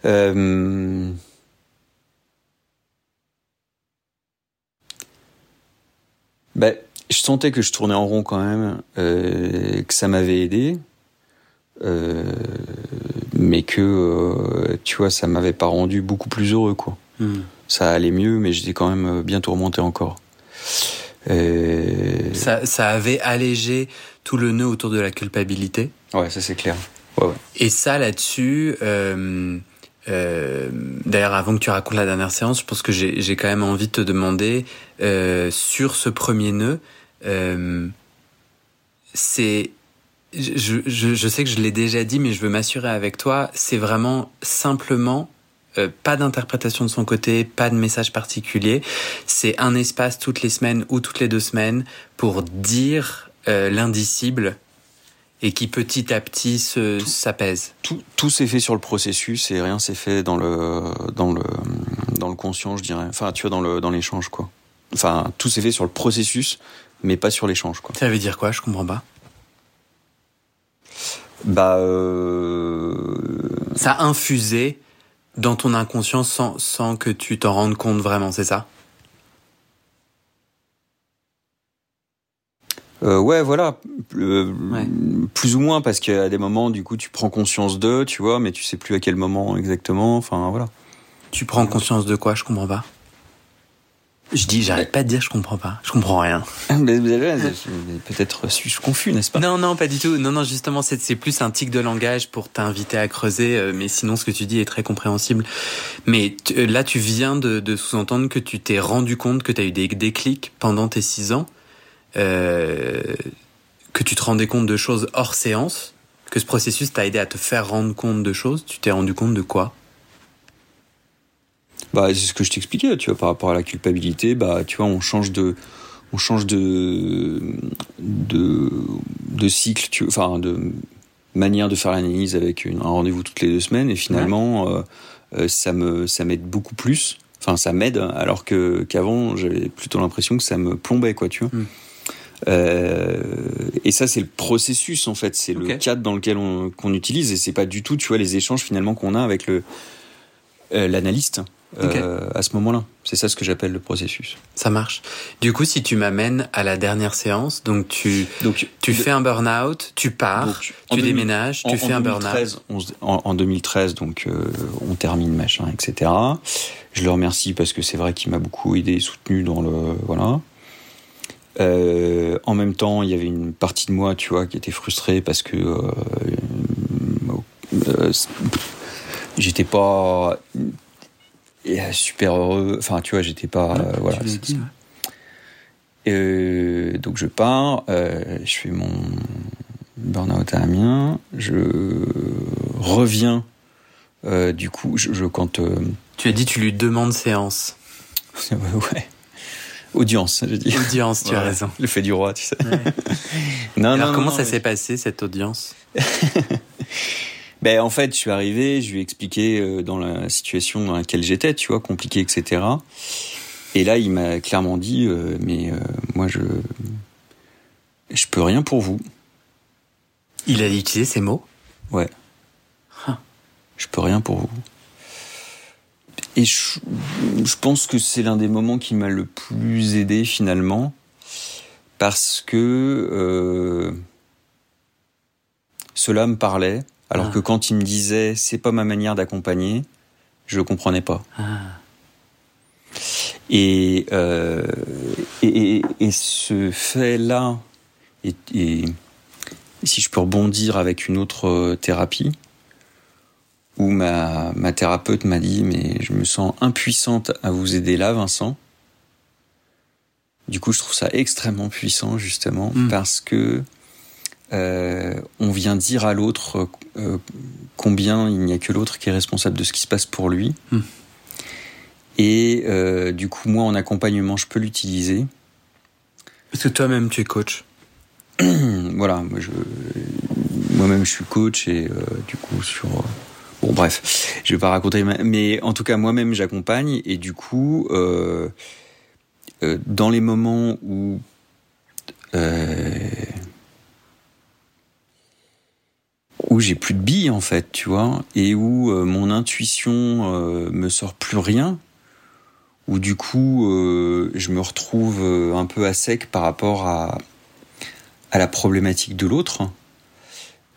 B: Euh, ben, je sentais que je tournais en rond quand même, euh, que ça m'avait aidé, euh, mais que tu vois, ça m'avait pas rendu beaucoup plus heureux quoi.
A: Hmm.
B: Ça allait mieux, mais j'étais quand même bientôt remonté encore. Euh,
A: Ça, ça avait allégé tout le nœud autour de la culpabilité.
B: Ouais, ça c'est clair.
A: Et ça, là-dessus, euh, euh, d'ailleurs, avant que tu racontes la dernière séance, je pense que j'ai quand même envie de te demander, euh, sur ce premier nœud, euh, c'est... Je, je, je sais que je l'ai déjà dit, mais je veux m'assurer avec toi, c'est vraiment simplement euh, pas d'interprétation de son côté, pas de message particulier. C'est un espace toutes les semaines ou toutes les deux semaines pour dire euh, l'indicible et qui petit à petit se s'apaise.
B: tout, tout s'est fait sur le processus et rien s'est fait dans le dans le dans le conscient, je dirais. Enfin, tu vois, dans le dans l'échange, quoi. Enfin, tout s'est fait sur le processus, mais pas sur l'échange, quoi.
A: Ça veut dire quoi? Je comprends pas.
B: Bah, euh...
A: Ça a infusé dans ton inconscient sans, sans que tu t'en rendes compte vraiment, c'est ça?
B: Euh, ouais, voilà, Euh, plus ou moins parce qu'à des moments, du coup, tu prends conscience d'eux, tu vois, mais tu sais plus à quel moment exactement. Enfin, voilà.
A: Tu prends conscience de quoi? Je comprends pas. Je dis, j'arrête pas de dire, je comprends pas. Je comprends rien.
B: Mais vous avez- Peut-être suis-je confus, n'est-ce pas?
A: Non, non, pas du tout. Non, non, justement, c'est plus un tic de langage pour t'inviter à creuser. euh, Mais sinon, ce que tu dis est très compréhensible. Mais euh, là, tu viens de, de sous-entendre que tu t'es rendu compte que tu as eu des déclics pendant tes six ans, euh, que tu te rendais compte de choses hors séance, que ce processus t'a aidé à te faire rendre compte de choses. Tu t'es rendu compte de quoi?
B: Bah, c'est ce que je t'expliquais, tu vois, par rapport à la culpabilité, bah, tu vois, on change de, on change de, de, de cycle, tu, enfin, de manière de faire l'analyse avec une- un rendez-vous toutes les deux semaines, et finalement, euh, euh, ça me, ça m'aide beaucoup plus. Enfin, ça m'aide, alors que qu'avant, j'avais plutôt l'impression que ça me plombait, quoi, tu vois.
A: Mm.
B: Euh, et ça, c'est le processus, en fait. C'est le cadre dans lequel on, qu'on utilise, et c'est pas du tout, tu vois, les échanges finalement qu'on a avec le, euh, l'analyste euh, à ce moment-là. C'est ça ce que j'appelle le processus.
A: Ça marche. Du coup, si tu m'amènes à la dernière séance, donc tu,
B: Donc,
A: tu fais un burn-out, tu pars,
B: donc,
A: tu
B: 2000
A: déménages, tu
B: en
A: fais un burn-out.
B: 2013, on se- en, en 2013, donc euh, on termine machin, etc. Je le remercie parce que c'est vrai qu'il m'a beaucoup aidé, et soutenu dans le voilà. Euh, en même temps, il y avait une partie de moi, tu vois, qui était frustrée parce que j'étais pas euh, super heureux. Enfin, tu vois, j'étais pas euh, voilà.
A: Dit, ouais.
B: Euh, donc je pars, euh, je fais mon burn-out à Amiens, je reviens. euh, du coup, je, je quand euh,
A: Tu as dit tu lui demandes séance.
B: ouais, audience, je dis.
A: Audience, tu as raison.
B: Le fait du roi, tu sais. non,
A: Alors
B: non,
A: comment
B: non,
A: ça
B: mais-
A: s'est passé cette audience?
B: Ben en fait, je suis arrivé, je lui ai expliqué euh, dans la situation dans laquelle j'étais, tu vois, compliqué, etc. Et là, il m'a clairement dit, euh, mais euh, moi, je je peux rien pour vous.
A: Il a utilisé ces mots?
B: Ouais.
A: Ah.
B: Je peux rien pour vous. Et je, je pense que c'est l'un des moments qui m'a le plus aidé finalement, parce que euh, cela me parlait, alors
A: Ah.
B: que quand il me disait c'est pas ma manière d'accompagner, je le comprenais pas.
A: Ah.
B: Et, euh, et, et- et ce fait-là, et, et si je peux rebondir avec une autre thérapie, où ma, ma thérapeute m'a dit Mais je me sens impuissante à vous aider là, Vincent. Du coup, je trouve ça extrêmement puissant, justement,
A: Mm.
B: parce que euh, on vient dire à l'autre euh, combien il n'y a que l'autre qui est responsable de ce qui se passe pour lui.
A: Mm.
B: Et euh, du coup, moi, en accompagnement, je peux l'utiliser.
A: Parce que toi-même tu es coach.
B: voilà, moi je, moi-même je suis coach et du coup sur, bon bref, je vais pas raconter, ma- mais en tout cas moi-même j'accompagne et du coup dans les moments où euh, où j'ai plus de billes en fait, tu vois, et où euh, mon intuition euh, me sort plus rien, où du coup euh, je me retrouve euh, un peu à sec par rapport à à la problématique de l'autre,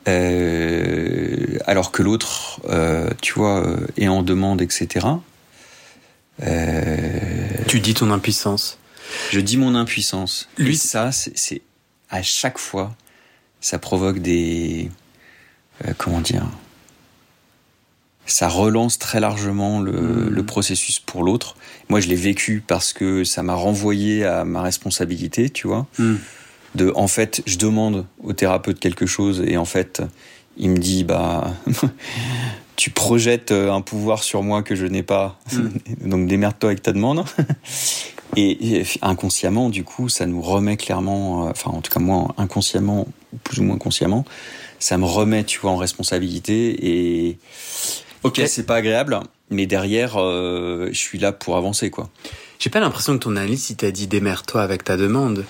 B: euh, alors que l'autre, euh, tu vois, est en demande, etc. Euh,
A: Tu dis ton impuissance.
B: je dis mon impuissance.
A: Lui-
B: Lui, ça, c'est- à chaque fois, ça provoque des, euh, comment dire, ça relance très largement le,
A: Mhm.
B: le processus pour l'autre. Moi, je l'ai vécu parce que ça m'a renvoyé à ma responsabilité, tu vois. de en fait je demande au thérapeute quelque chose et en fait il me dit bah tu projettes euh, un pouvoir sur moi que je n'ai pas donc démerde-toi avec ta demande et, et inconsciemment du coup ça nous remet clairement euh, enfin en tout cas moi inconsciemment plus ou moins consciemment ça me remet tu vois en responsabilité et ok c'est pas agréable mais derrière euh, je suis là pour avancer quoi
A: J'ai pas l'impression que ton analyse il t'a dit démerde-toi avec ta demande.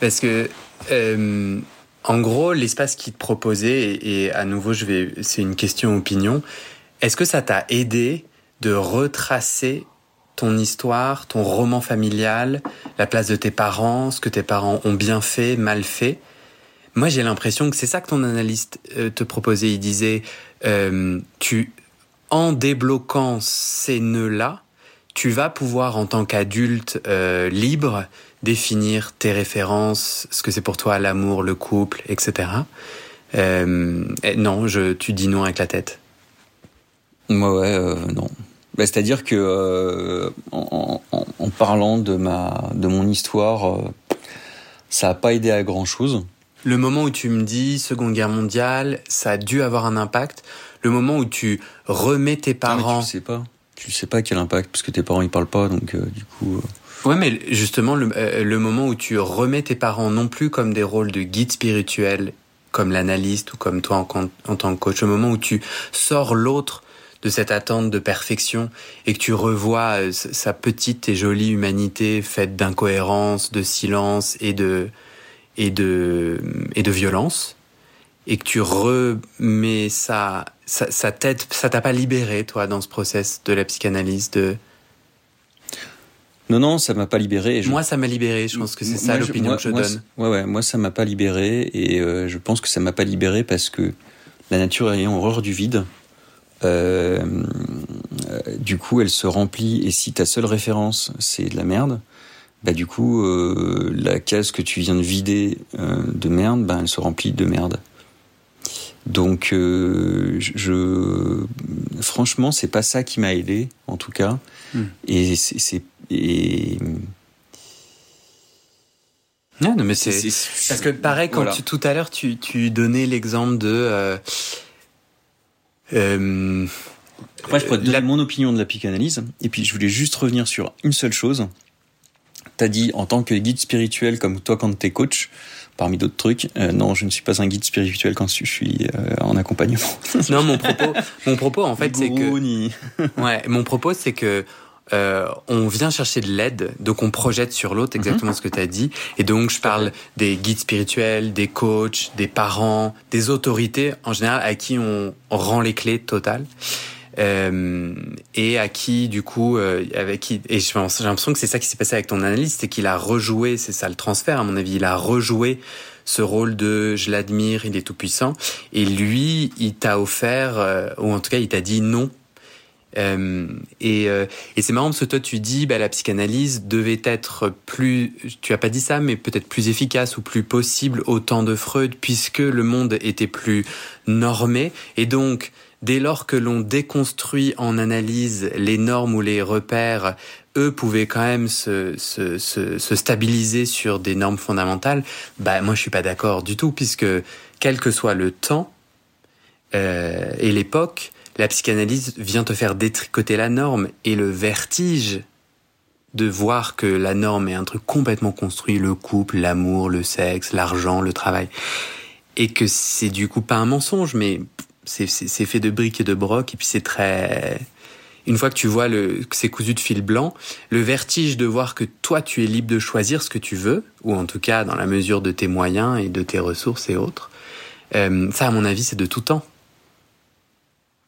A: Parce que, euh, en gros, l'espace qu'il te proposait, et, et à nouveau, je vais, c'est une question opinion. Est-ce que ça t'a aidé de retracer ton histoire, ton roman familial, la place de tes parents, ce que tes parents ont bien fait, mal fait. Moi, j'ai l'impression que c'est ça que ton analyste euh, te proposait. Il disait, euh, tu, en débloquant ces nœuds-là, tu vas pouvoir, en tant qu'adulte euh, libre, définir tes références, ce que c'est pour toi l'amour, le couple, etc. non, je, tu dis non avec la tête.
B: Moi, ouais, non. Bah, c'est-à-dire que en, en, parlant de ma de mon histoire, ça n'a pas aidé à grand chose.
A: Le moment où tu me dis Seconde Guerre mondiale, ça a dû avoir un impact. Le moment où tu remets tes parents.
B: tu sais pas. Tu sais pas quel impact parce que tes parents ils parlent pas donc euh, du coup.
A: Euh. Ouais, mais justement le, euh, le, moment où tu remets tes parents non plus comme des rôles de guide spirituel, comme l'analyste ou comme toi en, en tant que coach, le moment où tu sors l'autre de cette attente de perfection et que tu revois sa petite et jolie humanité faite d'incohérence, de silence et de et de, et de violence, et que tu remets ça, ça, ça t'aide, ça t'a pas libéré, toi, dans ce process de la psychanalyse de...
B: Non, non, ça m'a pas libéré.
A: Moi, ça m'a libéré. Je pense que c'est ça l'opinion que je donne.
B: Ouais, ouais, moi, ça m'a pas libéré, et euh, je pense que ça m'a pas libéré parce que la nature ayant horreur du vide, euh, euh, du coup, elle se remplit, et si ta seule référence, c'est de la merde, bah du coup, euh, la case que tu viens de vider euh, de merde, bah, elle se remplit de merde. Donc, euh, je, franchement, c'est pas ça qui m'a aidé, en tout cas. Hmm. Et c'est, et...
A: Non, non, mais c'est parce que pareil quand tu, tout à l'heure tu, tu donnais l'exemple de
B: euh, Après, je pourrais te donner mon opinion de la psychanalyse. Et puis, je voulais juste revenir sur une seule chose t'as dit en tant que guide spirituel comme toi quand t'es coach, parmi d'autres trucs. Euh, non, je ne suis pas un guide spirituel quand je suis euh, en accompagnement.
A: non, mon propos, mon propos en fait, c'est que, ouais, mon propos c'est que euh, on vient chercher de l'aide, donc on projette sur l'autre exactement mhm. ce que tu as dit. Et donc je parle des guides spirituels, des coachs, des parents, des autorités en général à qui on rend les clés totales. Euh, et à qui du coup euh, avec qui et j'ai l'impression que c'est ça qui s'est passé avec ton analyse c'est qu'il a rejoué c'est ça le transfert à mon avis il a rejoué ce rôle de je l'admire il est tout puissant et lui il t'a offert euh, ou en tout cas il t'a dit non. Euh, et, euh, et c'est marrant parce que toi tu dis bah, la psychanalyse devait être plus, tu as pas dit ça, mais peut-être plus efficace ou plus possible au temps de Freud puisque le monde était plus normé. Et donc dès lors que l'on déconstruit en analyse les normes ou les repères, eux pouvaient quand même se, se, se, stabiliser sur des normes fondamentales, bah moi je suis pas d'accord du tout, puisque quel que soit le temps euh, et l'époque, la psychanalyse vient te faire détricoter la norme et le vertige de voir que la norme est un truc complètement construit, le couple, l'amour, le sexe, l'argent, le travail, et que c'est du coup pas un mensonge, mais c'est fait de briques et de brocs et puis c'est très une fois que tu vois le, que c'est cousu de fil blanc, le vertige de voir que toi tu es libre de choisir ce que tu veux, ou en tout cas dans la mesure de tes moyens et de tes ressources et autres, euh, ça à mon avis c'est de tout temps.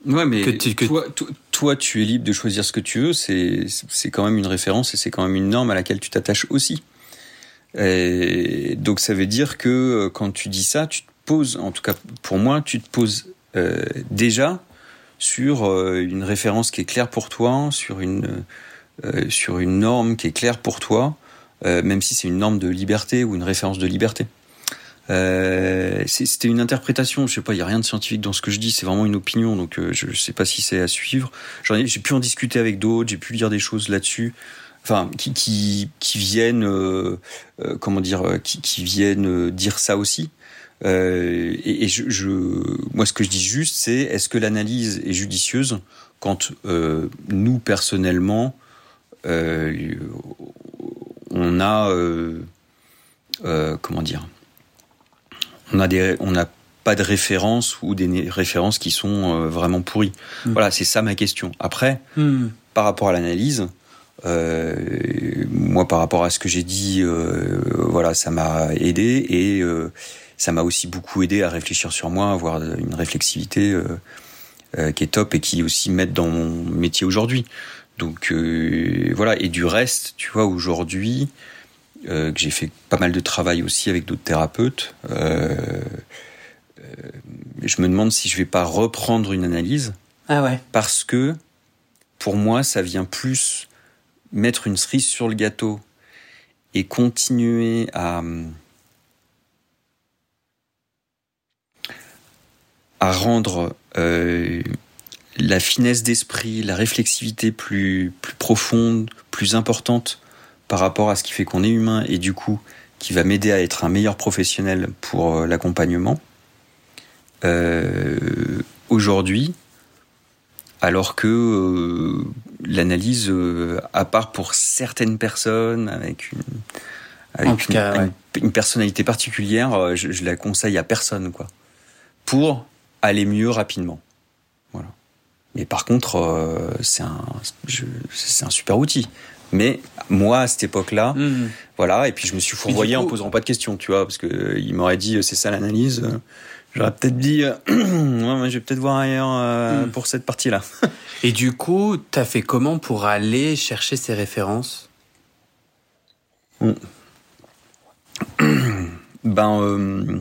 B: Ouais, mais toi, toi, tu es libre de choisir ce que tu veux, c'est c'est quand même une référence et c'est quand même une norme à laquelle tu t'attaches aussi. Et donc ça veut dire que euh, quand tu dis ça, tu te poses, en tout cas pour moi, tu te poses euh, déjà sur euh, une référence qui est claire pour toi, sur une euh, sur une norme qui est claire pour toi, même si c'est une norme de liberté ou une référence de liberté. C'était une interprétation, je sais pas, il y a rien de scientifique dans ce que je dis, c'est vraiment une opinion, donc je sais pas si c'est à suivre. J'ai pu en discuter avec d'autres, j'ai pu lire des choses là-dessus enfin qui qui, viennent comment dire qui viennent dire ça aussi euh, et, et je, je, moi, ce que je dis juste, c'est est-ce que l'analyse est judicieuse quand euh, nous personnellement, euh, on a, comment dire, on a des, on n'a pas de références ou des références qui sont vraiment pourries. Hmm. Voilà, c'est ça ma question. Après, hmm. par rapport à l'analyse. moi, par rapport à ce que j'ai dit, voilà, ça m'a aidé et ça m'a aussi beaucoup aidé à réfléchir sur moi, à avoir une réflexivité euh, euh, qui est top et qui aussi m'aide dans mon métier aujourd'hui. Donc euh, voilà, et du reste, tu vois, aujourd'hui, euh, que j'ai fait pas mal de travail aussi avec d'autres thérapeutes, euh, je me demande si je vais pas reprendre une analyse.
A: Ah ouais.
B: Parce que pour moi, ça vient plus mettre une cerise sur le gâteau et continuer à à rendre euh, la finesse d'esprit, la réflexivité plus, plus profonde, plus importante par rapport à ce qui fait qu'on est humain et du coup qui va m'aider à être un meilleur professionnel pour euh, l'accompagnement. Euh, Aujourd'hui, alors que euh, l'analyse, euh, à part pour certaines personnes avec une, avec une,
A: cas, ouais.
B: une, une, personnalité particulière, euh, je, je, la conseille à personne, quoi. Pour aller mieux rapidement. Voilà. Mais par contre, euh, c'est un, un super outil. Mais moi, à cette époque-là,
A: mmh.
B: voilà, et puis je me suis fourvoyé coup, en posant pas de questions, tu vois, parce que euh, m'aurait dit c'est ça l'analyse. J'aurais peut-être dit, euh, ouais, je vais peut-être voir ailleurs euh, mmh. pour cette partie-là.
A: et du coup, t'as fait comment pour aller chercher ces références?
B: Mmh. Ben, euh,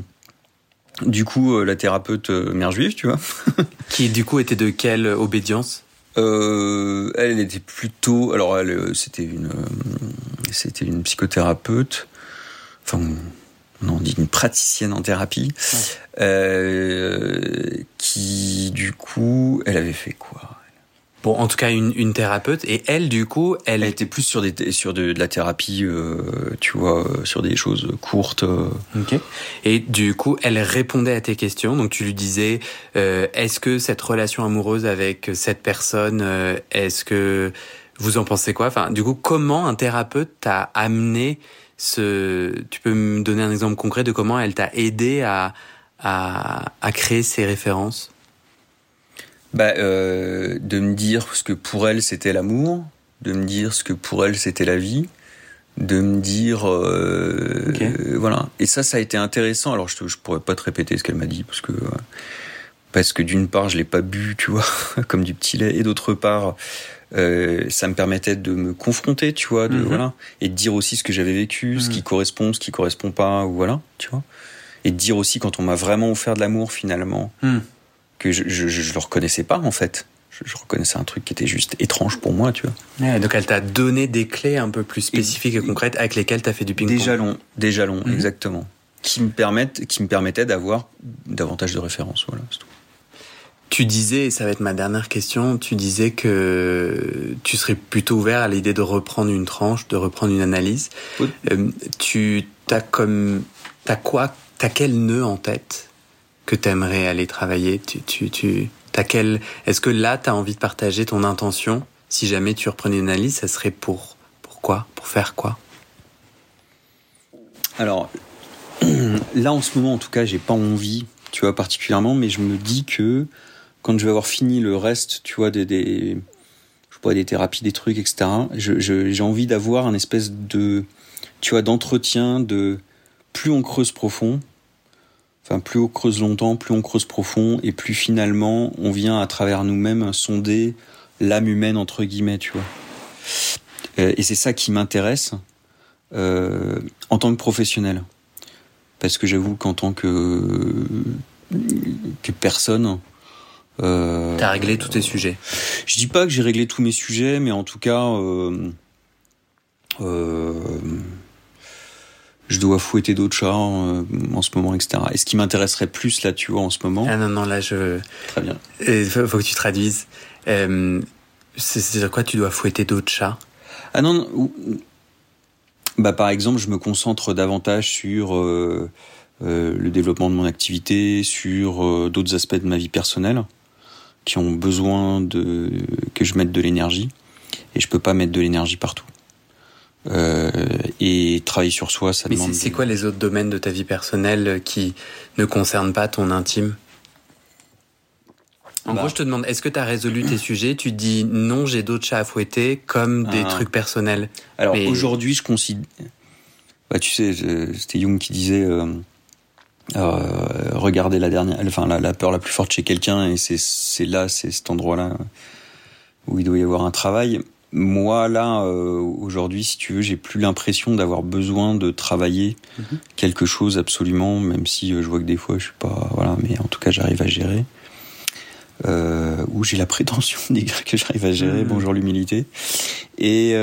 B: du coup, la thérapeute mère juive, tu vois.
A: Qui du coup était de quelle obédience?
B: Euh, elle était plutôt, alors elle, c'était une, c'était une psychothérapeute, enfin, on dit une praticienne en thérapie, ouais. euh, qui du coup, elle avait fait quoi?
A: Bon, en tout cas, une, une, thérapeute. Et elle, du coup, elle...
B: elle était plus sur, des, sur de, de la thérapie, euh, tu vois, sur des choses courtes. Euh.
A: Ok. Et du coup, elle répondait à tes questions. Donc, tu lui disais, euh, est-ce que cette relation amoureuse avec cette personne, euh, est-ce que vous en pensez quoi? Enfin, du coup, comment un thérapeute t'a amené ce... Tu peux me donner un exemple concret de comment elle t'a aidé à, à, à créer ces références?
B: Bah, euh, de me dire ce que pour elle c'était l'amour, de me dire ce que pour elle c'était la vie, de me dire euh, okay. euh, voilà. Et ça, ça a été intéressant. Alors je, je pourrais pas te répéter ce qu'elle m'a dit parce que parce que d'une part je l'ai pas bu, tu vois, comme du petit lait, et d'autre part euh, ça me permettait de me confronter, tu vois, de, mm -hmm. voilà, et de dire aussi ce que j'avais vécu, mm -hmm. ce qui correspond, ce qui correspond pas, ou voilà, tu vois, et de dire aussi quand on m'a vraiment offert de l'amour finalement. Mm que je, je, je, le reconnaissais pas en fait. Je, je, reconnaissais un truc qui était juste étrange pour moi, tu vois.
A: Ouais, donc elle t'a donné des clés un peu plus spécifiques et, et concrètes avec lesquelles tu as fait du ping-pong.
B: Des jalons, des jalons, mmh. exactement, qui me permettent, qui me permettaient d'avoir davantage de références, voilà. Tout.
A: Tu disais, et ça va être ma dernière question, tu disais que tu serais plutôt ouvert à l'idée de reprendre une tranche, de reprendre une analyse.
B: Oui.
A: Euh, tu as comme, t'as quoi, t'as quel nœud en tête que tu aimerais aller travailler tu, tu, tu. Est-ce que là, tu as envie de partager ton intention? Si jamais tu reprenais une analyse, ça serait pour, pour quoi? Pour faire quoi?
B: Alors, là, en ce moment, en tout cas, j'ai pas envie, tu vois, particulièrement, mais je me dis que quand je vais avoir fini le reste, tu vois, des, des je vois, des thérapies, des trucs, etc., je, j'ai envie d'avoir un espèce de, tu vois, d'entretien de plus on creuse profond, Enfin, plus on creuse longtemps, plus on creuse profond, et plus finalement on vient à travers nous-mêmes sonder l'âme humaine entre guillemets, tu vois. Et c'est ça qui m'intéresse euh, en tant que professionnel, parce que j'avoue qu'en tant que que personne.
A: Euh, T'as réglé tous tes sujets.
B: Je dis pas que j'ai réglé tous mes sujets, mais en tout cas. Euh, euh, je dois fouetter d'autres chats en, en, ce moment, etc. Et ce qui m'intéresserait plus là, tu vois, en ce moment.
A: Ah non, non, là, je.
B: Très bien.
A: Il faut, faut, que tu traduises. Euh, C'est quoi Tu dois fouetter d'autres chats?
B: Ah non, non, Bah, par exemple, je me concentre davantage sur euh, euh, le développement de mon activité, sur euh, d'autres aspects de ma vie personnelle qui ont besoin de que je mette de l'énergie. Et je peux pas mettre de l'énergie partout. Euh, et travailler sur soi, ça
A: Mais
B: demande.
A: C'est quoi les autres domaines de ta vie personnelle qui ne concernent pas ton intime? En bah. gros, je te demande, est-ce que tu as résolu tes sujets? Tu dis non, j'ai d'autres chats à fouetter, comme des ah. trucs personnels.
B: Alors Mais... aujourd'hui, je considère. Bah, tu sais, c'était Jung qui disait euh, euh, regarder la dernière, enfin la, la, peur la plus forte chez quelqu'un, et c'est là, c'est cet endroit-là où il doit y avoir un travail. Moi là aujourd'hui si tu veux j'ai plus l'impression d'avoir besoin de travailler mhm. quelque chose absolument même si je vois que des fois je suis pas voilà mais en tout cas j'arrive à gérer euh, où j'ai la prétention de dire que j'arrive à gérer. Mhm. Bonjour l'humilité. Et,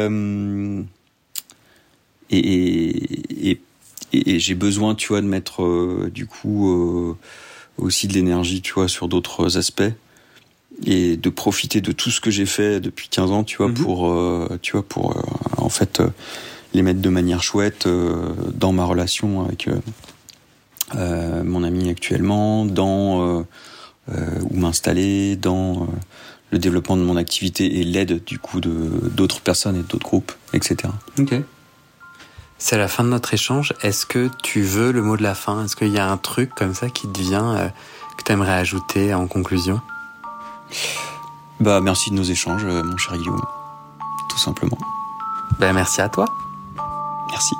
B: et, et, et, j'ai besoin, tu vois, de mettre du coup aussi de l'énergie, tu vois, sur d'autres aspects et de profiter de tout ce que j'ai fait depuis 15 ans, tu vois, mhm. pour, euh, tu vois, pour euh, en fait euh, les mettre de manière chouette dans ma relation avec mon ami actuellement, dans où m'installer, dans le développement de mon activité et l'aide du coup de d'autres personnes et d'autres groupes, etc.
A: Ok. C'est la fin de notre échange. Est-ce que tu veux le mot de la fin? Est-ce qu'il y a un truc comme ça qui te vient que tu aimerais ajouter en conclusion?
B: Bah, merci de nos échanges, euh, mon cher Guillaume. Tout simplement.
A: Ben, merci à toi.
B: Merci.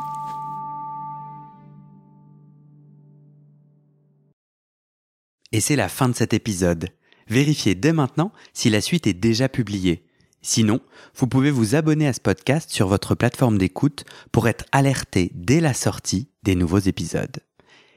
A: Et c'est la fin de cet épisode. Vérifiez dès maintenant si la suite est déjà publiée. Sinon, vous pouvez vous abonner à ce podcast sur votre plateforme d'écoute pour être alerté dès la sortie des nouveaux épisodes.